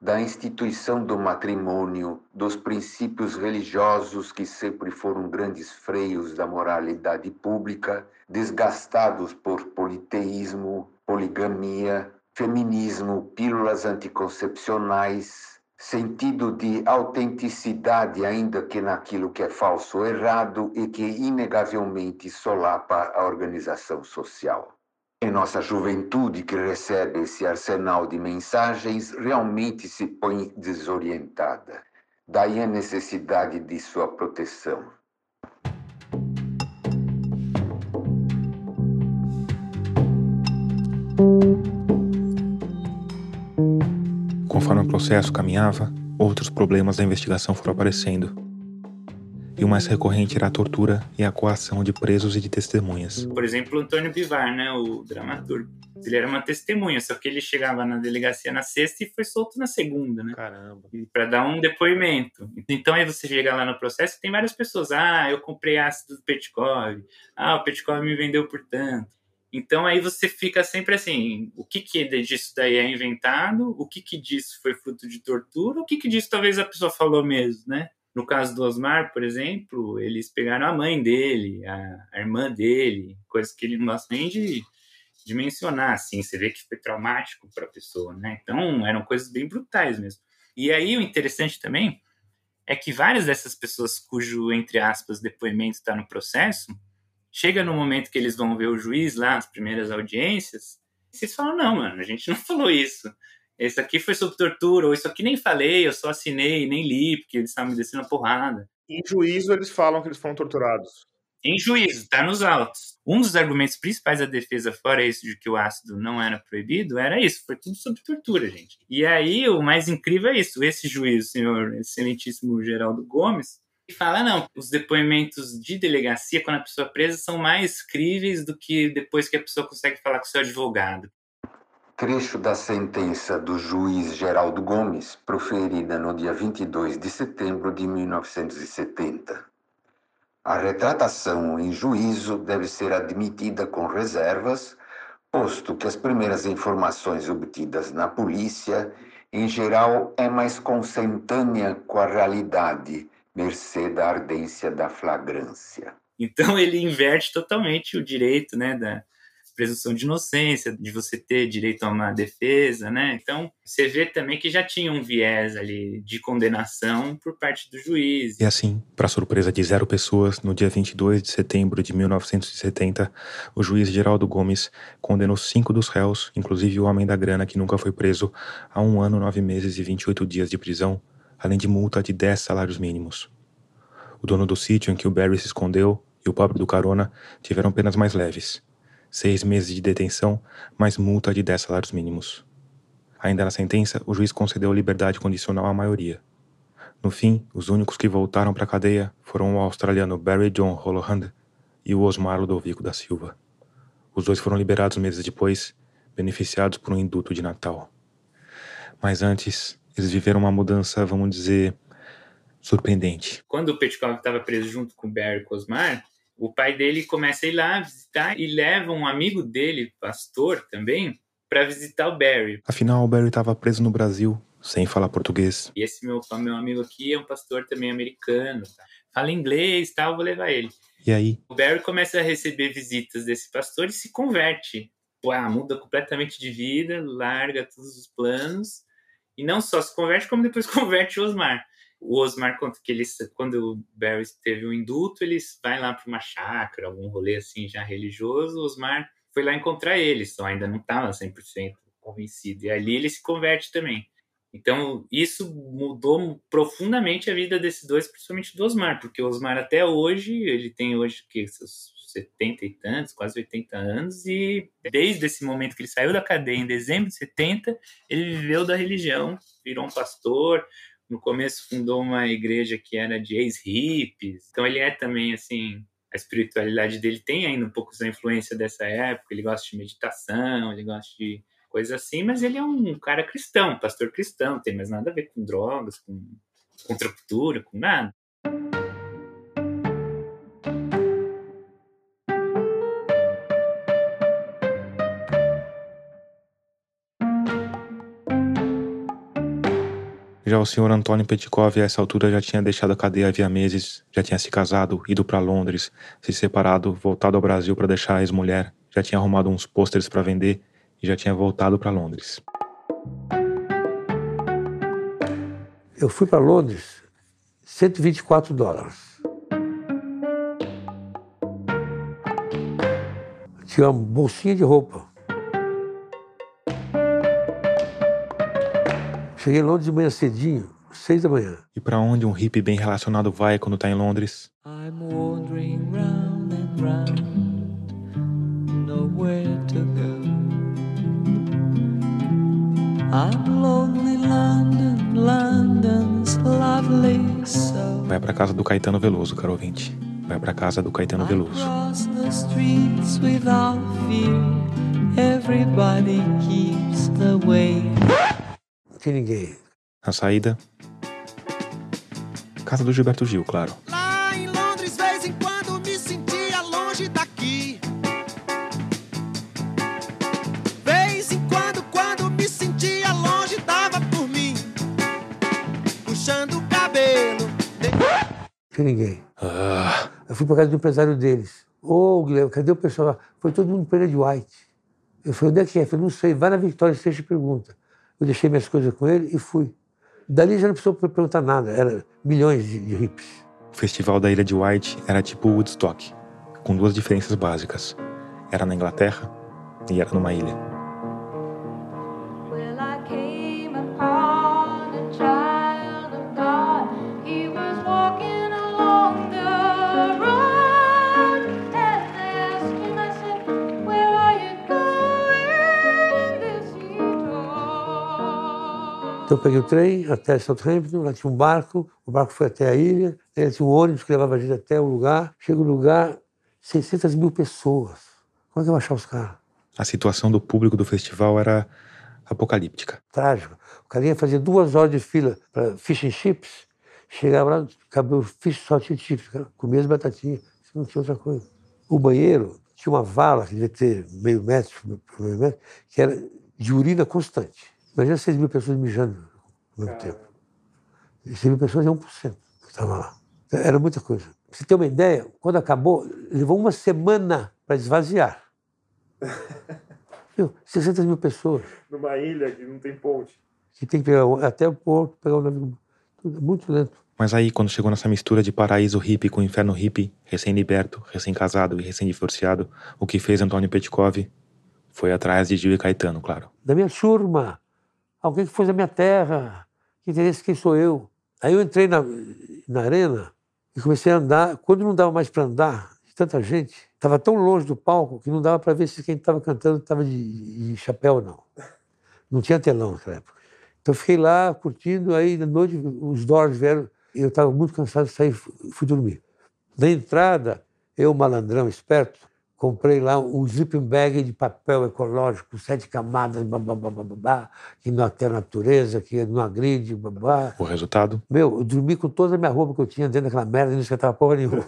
da instituição do matrimônio, dos princípios religiosos que sempre foram grandes freios da moralidade pública, desgastados por politeísmo, poligamia, feminismo, pílulas anticoncepcionais, sentido de autenticidade, ainda que naquilo que é falso ou errado e que inegavelmente solapa a organização social. Em nossa juventude, que recebe esse arsenal de mensagens, realmente se põe desorientada. Daí a necessidade de sua proteção. Conforme o processo caminhava, outros problemas da investigação foram aparecendo. E o mais recorrente era a tortura e a coação de presos e de testemunhas. Por exemplo, Antônio Bivar, né, o dramaturgo. Ele era uma testemunha, só que ele chegava na delegacia na sexta e foi solto na segunda, né? Caramba. para dar um depoimento. Então aí você chega lá no processo e tem várias pessoas. Ah, eu comprei ácido do Petkov. Ah, o Petkov me vendeu por tanto. Então aí você fica sempre assim, o que que disso daí é inventado? O que que disso foi fruto de tortura? O que que disso talvez a pessoa falou mesmo, né? No caso do Osmar, por exemplo, eles pegaram a mãe dele, a, a irmã dele, coisas que ele não gosta nem de, de mencionar, assim, você vê que foi traumático para a pessoa, né? Então, eram coisas bem brutais mesmo. E aí, o interessante também é que várias dessas pessoas cujo, entre aspas, depoimento está no processo, chega no momento que eles vão ver o juiz lá, as primeiras audiências, vocês falam, não, mano, a gente não falou isso. Esse aqui foi sob tortura, ou isso aqui nem falei, eu só assinei, nem li, porque eles estavam me descendo a porrada. Em juízo, eles falam que eles foram torturados. Em juízo, tá nos autos. Um dos argumentos principais da defesa, fora isso de que o ácido não era proibido, era isso, foi tudo sob tortura, gente. E aí, o mais incrível é isso, esse juiz, senhor excelentíssimo Geraldo Gomes, fala, não, os depoimentos de delegacia, quando a pessoa é presa, são mais críveis do que depois que a pessoa consegue falar com o seu advogado. Trecho da sentença do juiz Geraldo Gomes, proferida no dia 22 de setembro de 1970. A retratação em juízo deve ser admitida com reservas, posto que as primeiras informações obtidas na polícia, em geral, é mais consentânea com a realidade, mercê da ardência da flagrância. Então ele inverte totalmente o direito, né, da presunção de inocência, de você ter direito a uma defesa, né? Então, você vê também que já tinha um viés ali de condenação por parte do juiz. E assim, para surpresa de zero pessoas, no dia 22 de setembro de 1970, o juiz Geraldo Gomes condenou cinco dos réus, inclusive o homem da grana que nunca foi preso, a um ano, nove meses e 28 dias de prisão, além de multa de 10 salários mínimos. O dono do sítio em que o Barry se escondeu e o pobre do carona tiveram penas mais leves seis meses de detenção, mais multa de 10 salários mínimos. Ainda na sentença, o juiz concedeu liberdade condicional à maioria. No fim, os únicos que voltaram para a cadeia foram o australiano Barry John Holohan e o Osmar Ludovico da Silva. Os dois foram liberados meses depois, beneficiados por um induto de Natal. Mas antes, eles viveram uma mudança, vamos dizer, surpreendente. Quando o Petkov estava preso junto com o Barry com o pai dele começa a ir lá visitar e leva um amigo dele, pastor também, para visitar o Barry. Afinal, o Barry estava preso no Brasil, sem falar português. E esse meu, meu amigo aqui é um pastor também americano, tá? fala inglês, tal, vou levar ele. E aí? O Barry começa a receber visitas desse pastor e se converte. Uau, muda completamente de vida, larga todos os planos. E não só se converte, como depois converte o Osmar o Osmar conta que eles, quando o Barry teve um indulto, eles vai lá para uma chácara, algum rolê assim já religioso. O Osmar foi lá encontrar eles, só ainda não estava 100% convencido. E ali ele se converte também. Então, isso mudou profundamente a vida desses dois, principalmente do Osmar, porque o Osmar até hoje, ele tem hoje que seus 70 e tantos, quase 80 anos, e desde esse momento que ele saiu da cadeia, em dezembro de 70, ele viveu da religião, virou um pastor, no começo fundou uma igreja que era de ex-hippies. Então ele é também assim, a espiritualidade dele tem ainda um pouco da influência dessa época. Ele gosta de meditação, ele gosta de coisas assim, mas ele é um cara cristão, pastor cristão, não tem mais nada a ver com drogas, com contracultura, com nada. Já o senhor Antônio Petkov, a essa altura, já tinha deixado a cadeia havia meses, já tinha se casado, ido para Londres, se separado, voltado ao Brasil para deixar a ex-mulher, já tinha arrumado uns pôsteres para vender e já tinha voltado para Londres. Eu fui para Londres, 124 dólares. Tinha uma bolsinha de roupa. Cheguei em Londres de manhã cedinho, seis da manhã. E para onde um hippie bem relacionado vai quando tá em Londres? I'm wandering round and round, nowhere to go. I'm lonely London, London's lovely so. Vai pra casa do Caetano Veloso, caro ouvinte. Vai pra casa do Caetano Veloso. the streets without fear. Everybody keeps the way. Não tinha ninguém. Na saída, casa do Gilberto Gil, claro. Lá em Londres, vez em quando me sentia longe daqui. Vez em quando, quando me sentia longe, dava por mim. Puxando o cabelo. Não tinha ninguém. Ah, Eu fui para casa do empresário deles. Ô, Guilherme, cadê o pessoal? Foi todo mundo para de White. Eu falei, onde é que é? Eu falei, não sei, vai na Victoria Station e pergunta. Eu deixei minhas coisas com ele e fui. Dali já não precisou perguntar nada, era milhões de, de hips. o festival da Ilha de White era tipo Woodstock, com duas diferenças básicas. Era na Inglaterra e era numa ilha. Então eu peguei o trem até Southampton, lá tinha um barco, o barco foi até a ilha, aí tinha um ônibus que levava a gente até o lugar. Chega no lugar, 600 mil pessoas. Como é que eu vou achar os caras? A situação do público do festival era apocalíptica. Trágico. O carinha fazia duas horas de fila para fish and chips, chegava lá, cabelo fish só tinha chips, cara, comia as batatinhas, não tinha outra coisa. O banheiro tinha uma vala, que devia ter meio metro meio metro, que era de urina constante. Imagina 6 mil pessoas mijando ao mesmo tempo. E 6 mil pessoas é 1% que estava lá. Era muita coisa. Pra você ter uma ideia, quando acabou, levou uma semana para esvaziar. Meu, 600 mil pessoas Numa ilha que não tem ponte. que tem que pegar até o porto, pegar o navio. Tudo é muito lento. Mas aí, quando chegou nessa mistura de paraíso hippie com inferno hippie, recém-liberto, recém-casado e recém-divorciado, o que fez Antônio Petkov foi atrás de Gil e Caetano, claro. Da minha turma, alguém que foi da minha terra, que interesse quem sou eu. Aí eu entrei na, na arena e comecei a andar. Quando não dava mais para andar, de tanta gente, estava tão longe do palco que não dava para ver se quem estava cantando estava de, de chapéu ou não. Não tinha telão naquela época. Então fiquei lá curtindo, aí de noite os Doors vieram, eu estava muito cansado, saí e fui fui dormir. Na entrada, eu, malandrão esperto, comprei lá um sleeping bag de papel ecológico, sete camadas, babá, babá, que não altera a natureza, que não agride, babá. O resultado? Meu, eu dormi com toda a minha roupa que eu tinha dentro daquela merda, não esquentava porra nenhuma.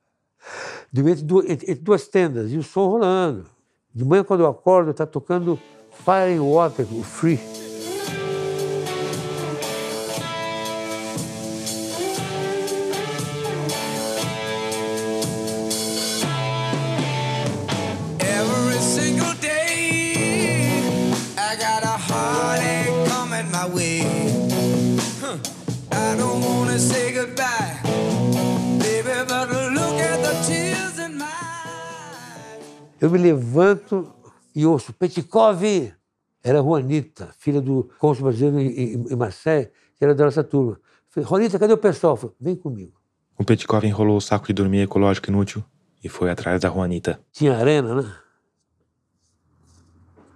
dormi entre duas, entre duas tendas e o som rolando. De manhã, quando eu acordo, tá tocando Fire and Water, o Free. Eu me levanto e ouço, Petkov! Era a Juanita, filha do cônsul brasileiro em, Marseille, que era da nossa turma. Falei, Juanita, cadê o pessoal? Falei, vem comigo. O Petkov enrolou o saco de dormir ecológico inútil e foi atrás da Juanita. Tinha arena, né?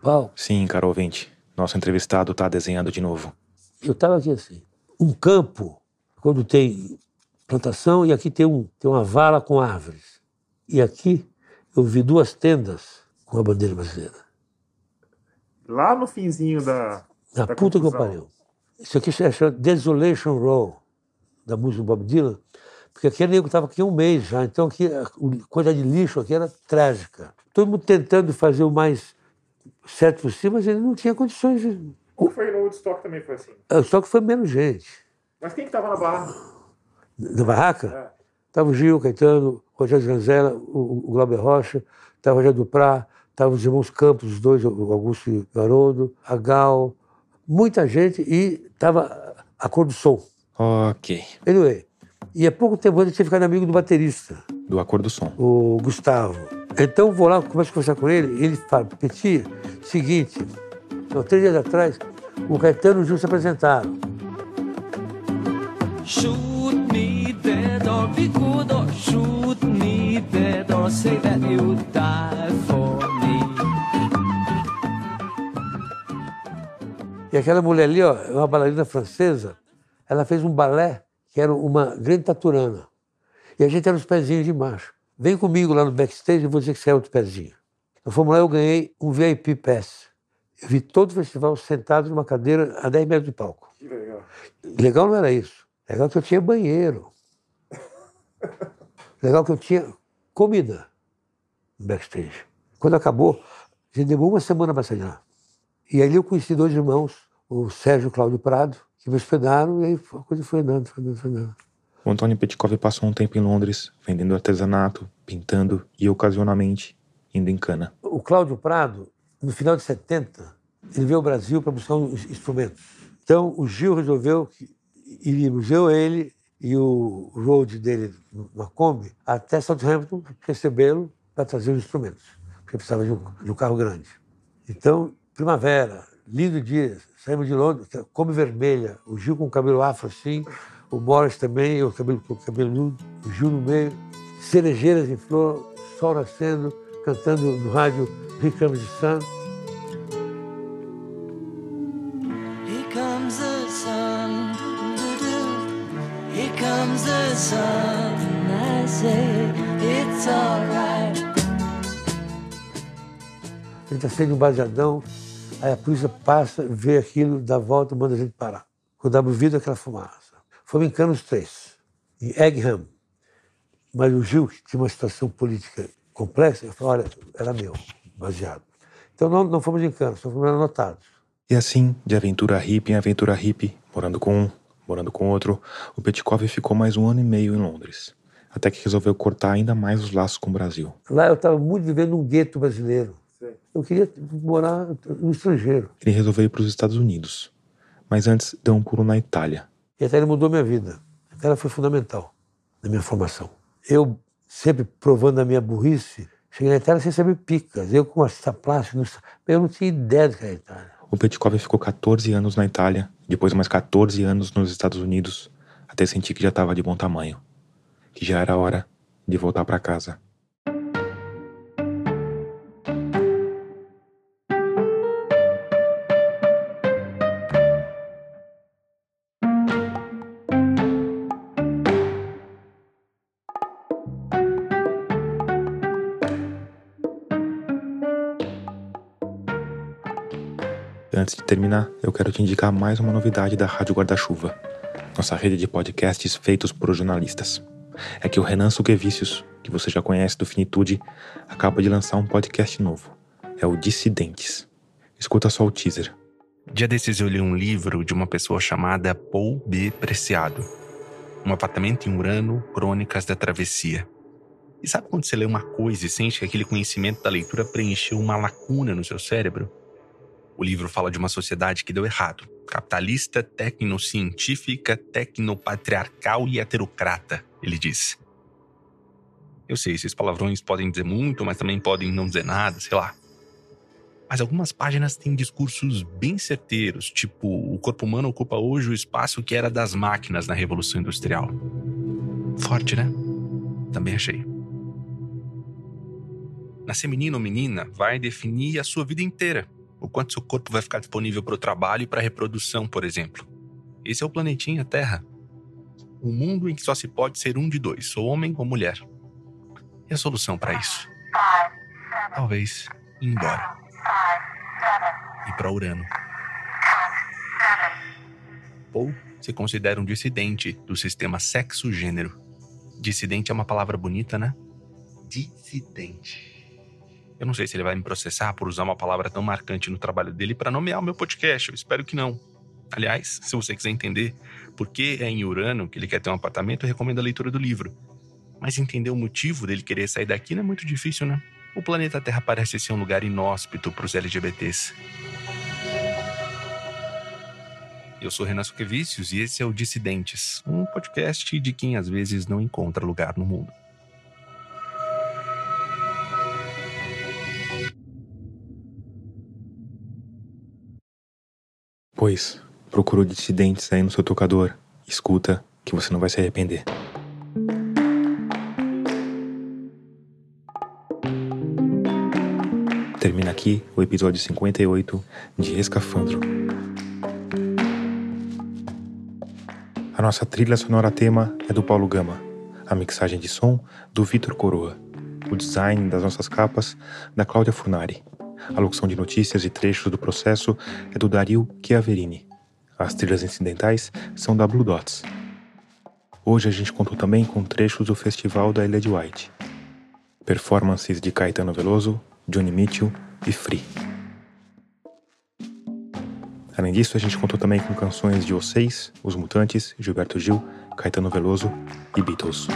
Pau. Sim, caro ouvinte, nosso entrevistado tá desenhando de novo. Eu estava aqui assim. Um campo, quando tem plantação, e aqui tem, um, tem uma vala com árvores. E aqui eu vi duas tendas com a bandeira brasileira. Lá no finzinho da. Na da puta que eu confusão. pariu. Isso aqui se chama Desolation Row, da música do Bob Dylan, porque aqui nego estava aqui um mês já, então aqui a o- coisa de lixo aqui era trágica. Todo mundo tentando fazer o mais certo possível, mas ele não tinha condições de Ou foi no Woodstock também foi assim? É, Só que foi menos gente. Mas quem que tava na barra? Na barraca, É. estava o Gil, Caetano, o Rogério Ganzella, o, o Glauber Rocha, estava o Rogério Duprá, estavam os irmãos Campos, os dois, o Augusto e o Haroldo, a Gal, muita gente e estava a cor do som. Ok. Anyway, e há pouco tempo antes eu tinha ficado amigo do baterista, Do Acordo do Som. o Gustavo. Então vou lá, começo a conversar com ele, ele fala, Petit, seguinte, então, três dias atrás, o Caetano e o Gil se apresentaram. Shoot me dead or be good or shoot dead or say that you die for me. E aquela mulher ali, ó, é uma bailarina francesa, ela fez um balé que era uma grande taturana. E a gente era os pezinhos de macho. Vem comigo lá no backstage e vou dizer que você é outro pezinho. Nós fomos lá eu ganhei um VIP pass. Eu vi todo o festival sentado numa cadeira a 10 metros do palco. Que legal. Legal não era isso. Legal que eu tinha banheiro. Legal que eu tinha comida no backstage. Quando acabou, a gente demorou uma semana para sair lá. E ali eu conheci dois irmãos, o Sérgio e o Cláudio Prado, que me hospedaram, e aí a coisa foi andando, foi andando, foi andando. O Antônio Petkov passou um tempo em Londres, vendendo artesanato, pintando e, ocasionalmente, indo em cana. O Cláudio Prado, no final de 70, ele veio ao Brasil para buscar uns instrumentos. Então o Gil resolveu que iríamos eu, ele e o road dele numa Kombi até Southampton recebê-lo para trazer os instrumentos, porque precisava de um, de um carro grande. Então, primavera, lindo dia, saímos de Londres, Kombi vermelha, o Gil com o cabelo afro assim, o Morris também, eu cabelo com o cabeludo, o Gil no meio, cerejeiras em flor, sol nascendo, cantando no rádio Comes the Sun. Gente acende um baseadão, aí a polícia passa, vê aquilo, dá volta, manda a gente parar. Quando abre o vidro, aquela fumaça. Fomos em cana os três, em Egham. Mas o Gil, que tinha uma situação política complexa, eu falei, olha, era meu, baseado. Então não, não fomos em cana, só fomos anotados. E assim, de aventura hippie em aventura hippie, morando com um, morando com outro, o Petkov ficou mais um ano e meio em Londres. Até que resolveu cortar ainda mais os laços com o Brasil. Lá eu estava muito vivendo num gueto brasileiro. Eu queria morar no estrangeiro. Ele resolveu ir para os Estados Unidos. Mas antes deu um pulo na Itália. E até ele mudou minha vida. Até ela foi fundamental na minha formação. Eu, sempre provando a minha burrice, cheguei na Itália sem saber picas. Eu com essa plástica, eu não tinha ideia do que era a Itália. O Petkov ficou 14 anos na Itália, depois mais 14 anos nos Estados Unidos, até sentir que já estava de bom tamanho. Que já era hora de voltar para casa. Antes de terminar, eu quero te indicar mais uma novidade da Rádio Guarda-Chuva, nossa rede de podcasts feitos por jornalistas. É que o Renan Suquevicius, que você já conhece do Finitude, acaba de lançar um podcast novo. É o Dissidentes. Escuta só o teaser. Dia desses eu li um livro de uma pessoa chamada Paul B. Preciado. Um apartamento em Urano, Crônicas da Travessia. E sabe quando você lê uma coisa e sente que aquele conhecimento da leitura preencheu uma lacuna no seu cérebro? O livro fala de uma sociedade que deu errado. Capitalista, tecnocientífica, tecnopatriarcal e heterocrata, ele diz. Eu sei, esses palavrões podem dizer muito, mas também podem não dizer nada, sei lá. Mas algumas páginas têm discursos bem certeiros, tipo: o corpo humano ocupa hoje o espaço que era das máquinas na Revolução Industrial. Forte, né? Também achei. Nascer menino ou menina vai definir a sua vida inteira. O quanto seu corpo vai ficar disponível para o trabalho e para a reprodução, por exemplo. Esse é o planetinha Terra. Um mundo em que só se pode ser um de dois, ou homem ou mulher. E a solução para isso? Talvez ir embora e para Urano. Paul se considera um dissidente do sistema sexo-gênero. Dissidente é uma palavra bonita, né? Dissidente. Eu não sei se ele vai me processar por usar uma palavra tão marcante no trabalho dele para nomear o meu podcast. Eu espero que não. Aliás, se você quiser entender por que é em Urano que ele quer ter um apartamento, eu recomendo a leitura do livro. Mas entender o motivo dele querer sair daqui não é muito difícil, né? O planeta Terra parece ser um lugar inóspito para os LGBTs. Eu sou Renan Suquevicius e esse é o Dissidentes, um podcast de quem às vezes não encontra lugar no mundo. Pois, procura o Dissidentes aí no seu tocador. Escuta, que você não vai se arrepender. Termina aqui o episódio 58 de Escafandro. A nossa trilha sonora tema é do Paulo Gama, a mixagem de som do Vitor Coroa, o design das nossas capas da Cláudia Funari, a locução de notícias e trechos do processo é do Dario Chiaverini. As trilhas incidentais são da Blue Dots. Hoje a gente contou também com trechos do Festival da Ilha de White. Performances de Caetano Veloso, Johnny Mitchell e Free. Além disso, a gente contou também com canções de Os Os Mutantes, Gilberto Gil, Caetano Veloso e Beatles.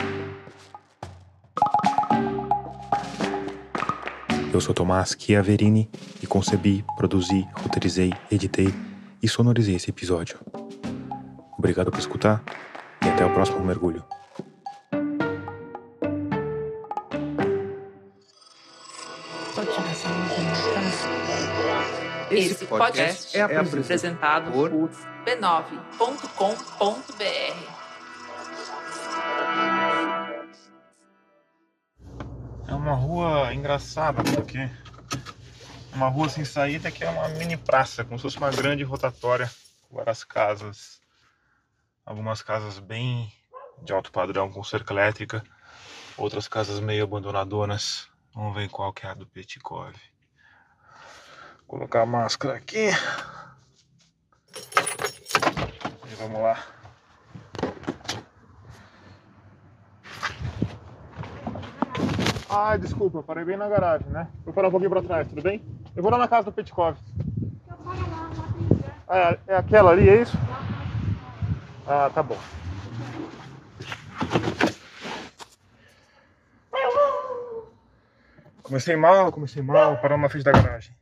Eu sou Tomás Chiaverini e concebi, produzi, roteirizei, editei e sonorizei esse episódio. Obrigado por escutar e até o próximo mergulho. Esse podcast é apresentado por b9.com.br. É uma rua engraçada, porque é uma rua sem saída que é uma mini praça, como se fosse uma grande rotatória várias casas. Algumas casas bem de alto padrão com cerca elétrica, outras casas meio abandonadonas. Vamos ver qual que é a do Petkov. Colocar a máscara aqui. E vamos lá. Ai, desculpa, parei bem na garagem, né? Vou parar um pouquinho pra trás, tudo bem? Eu vou lá na casa do Petkov. Ah, é, é aquela ali, é isso? Ah, tá bom. Comecei mal, comecei mal, parando na frente da garagem.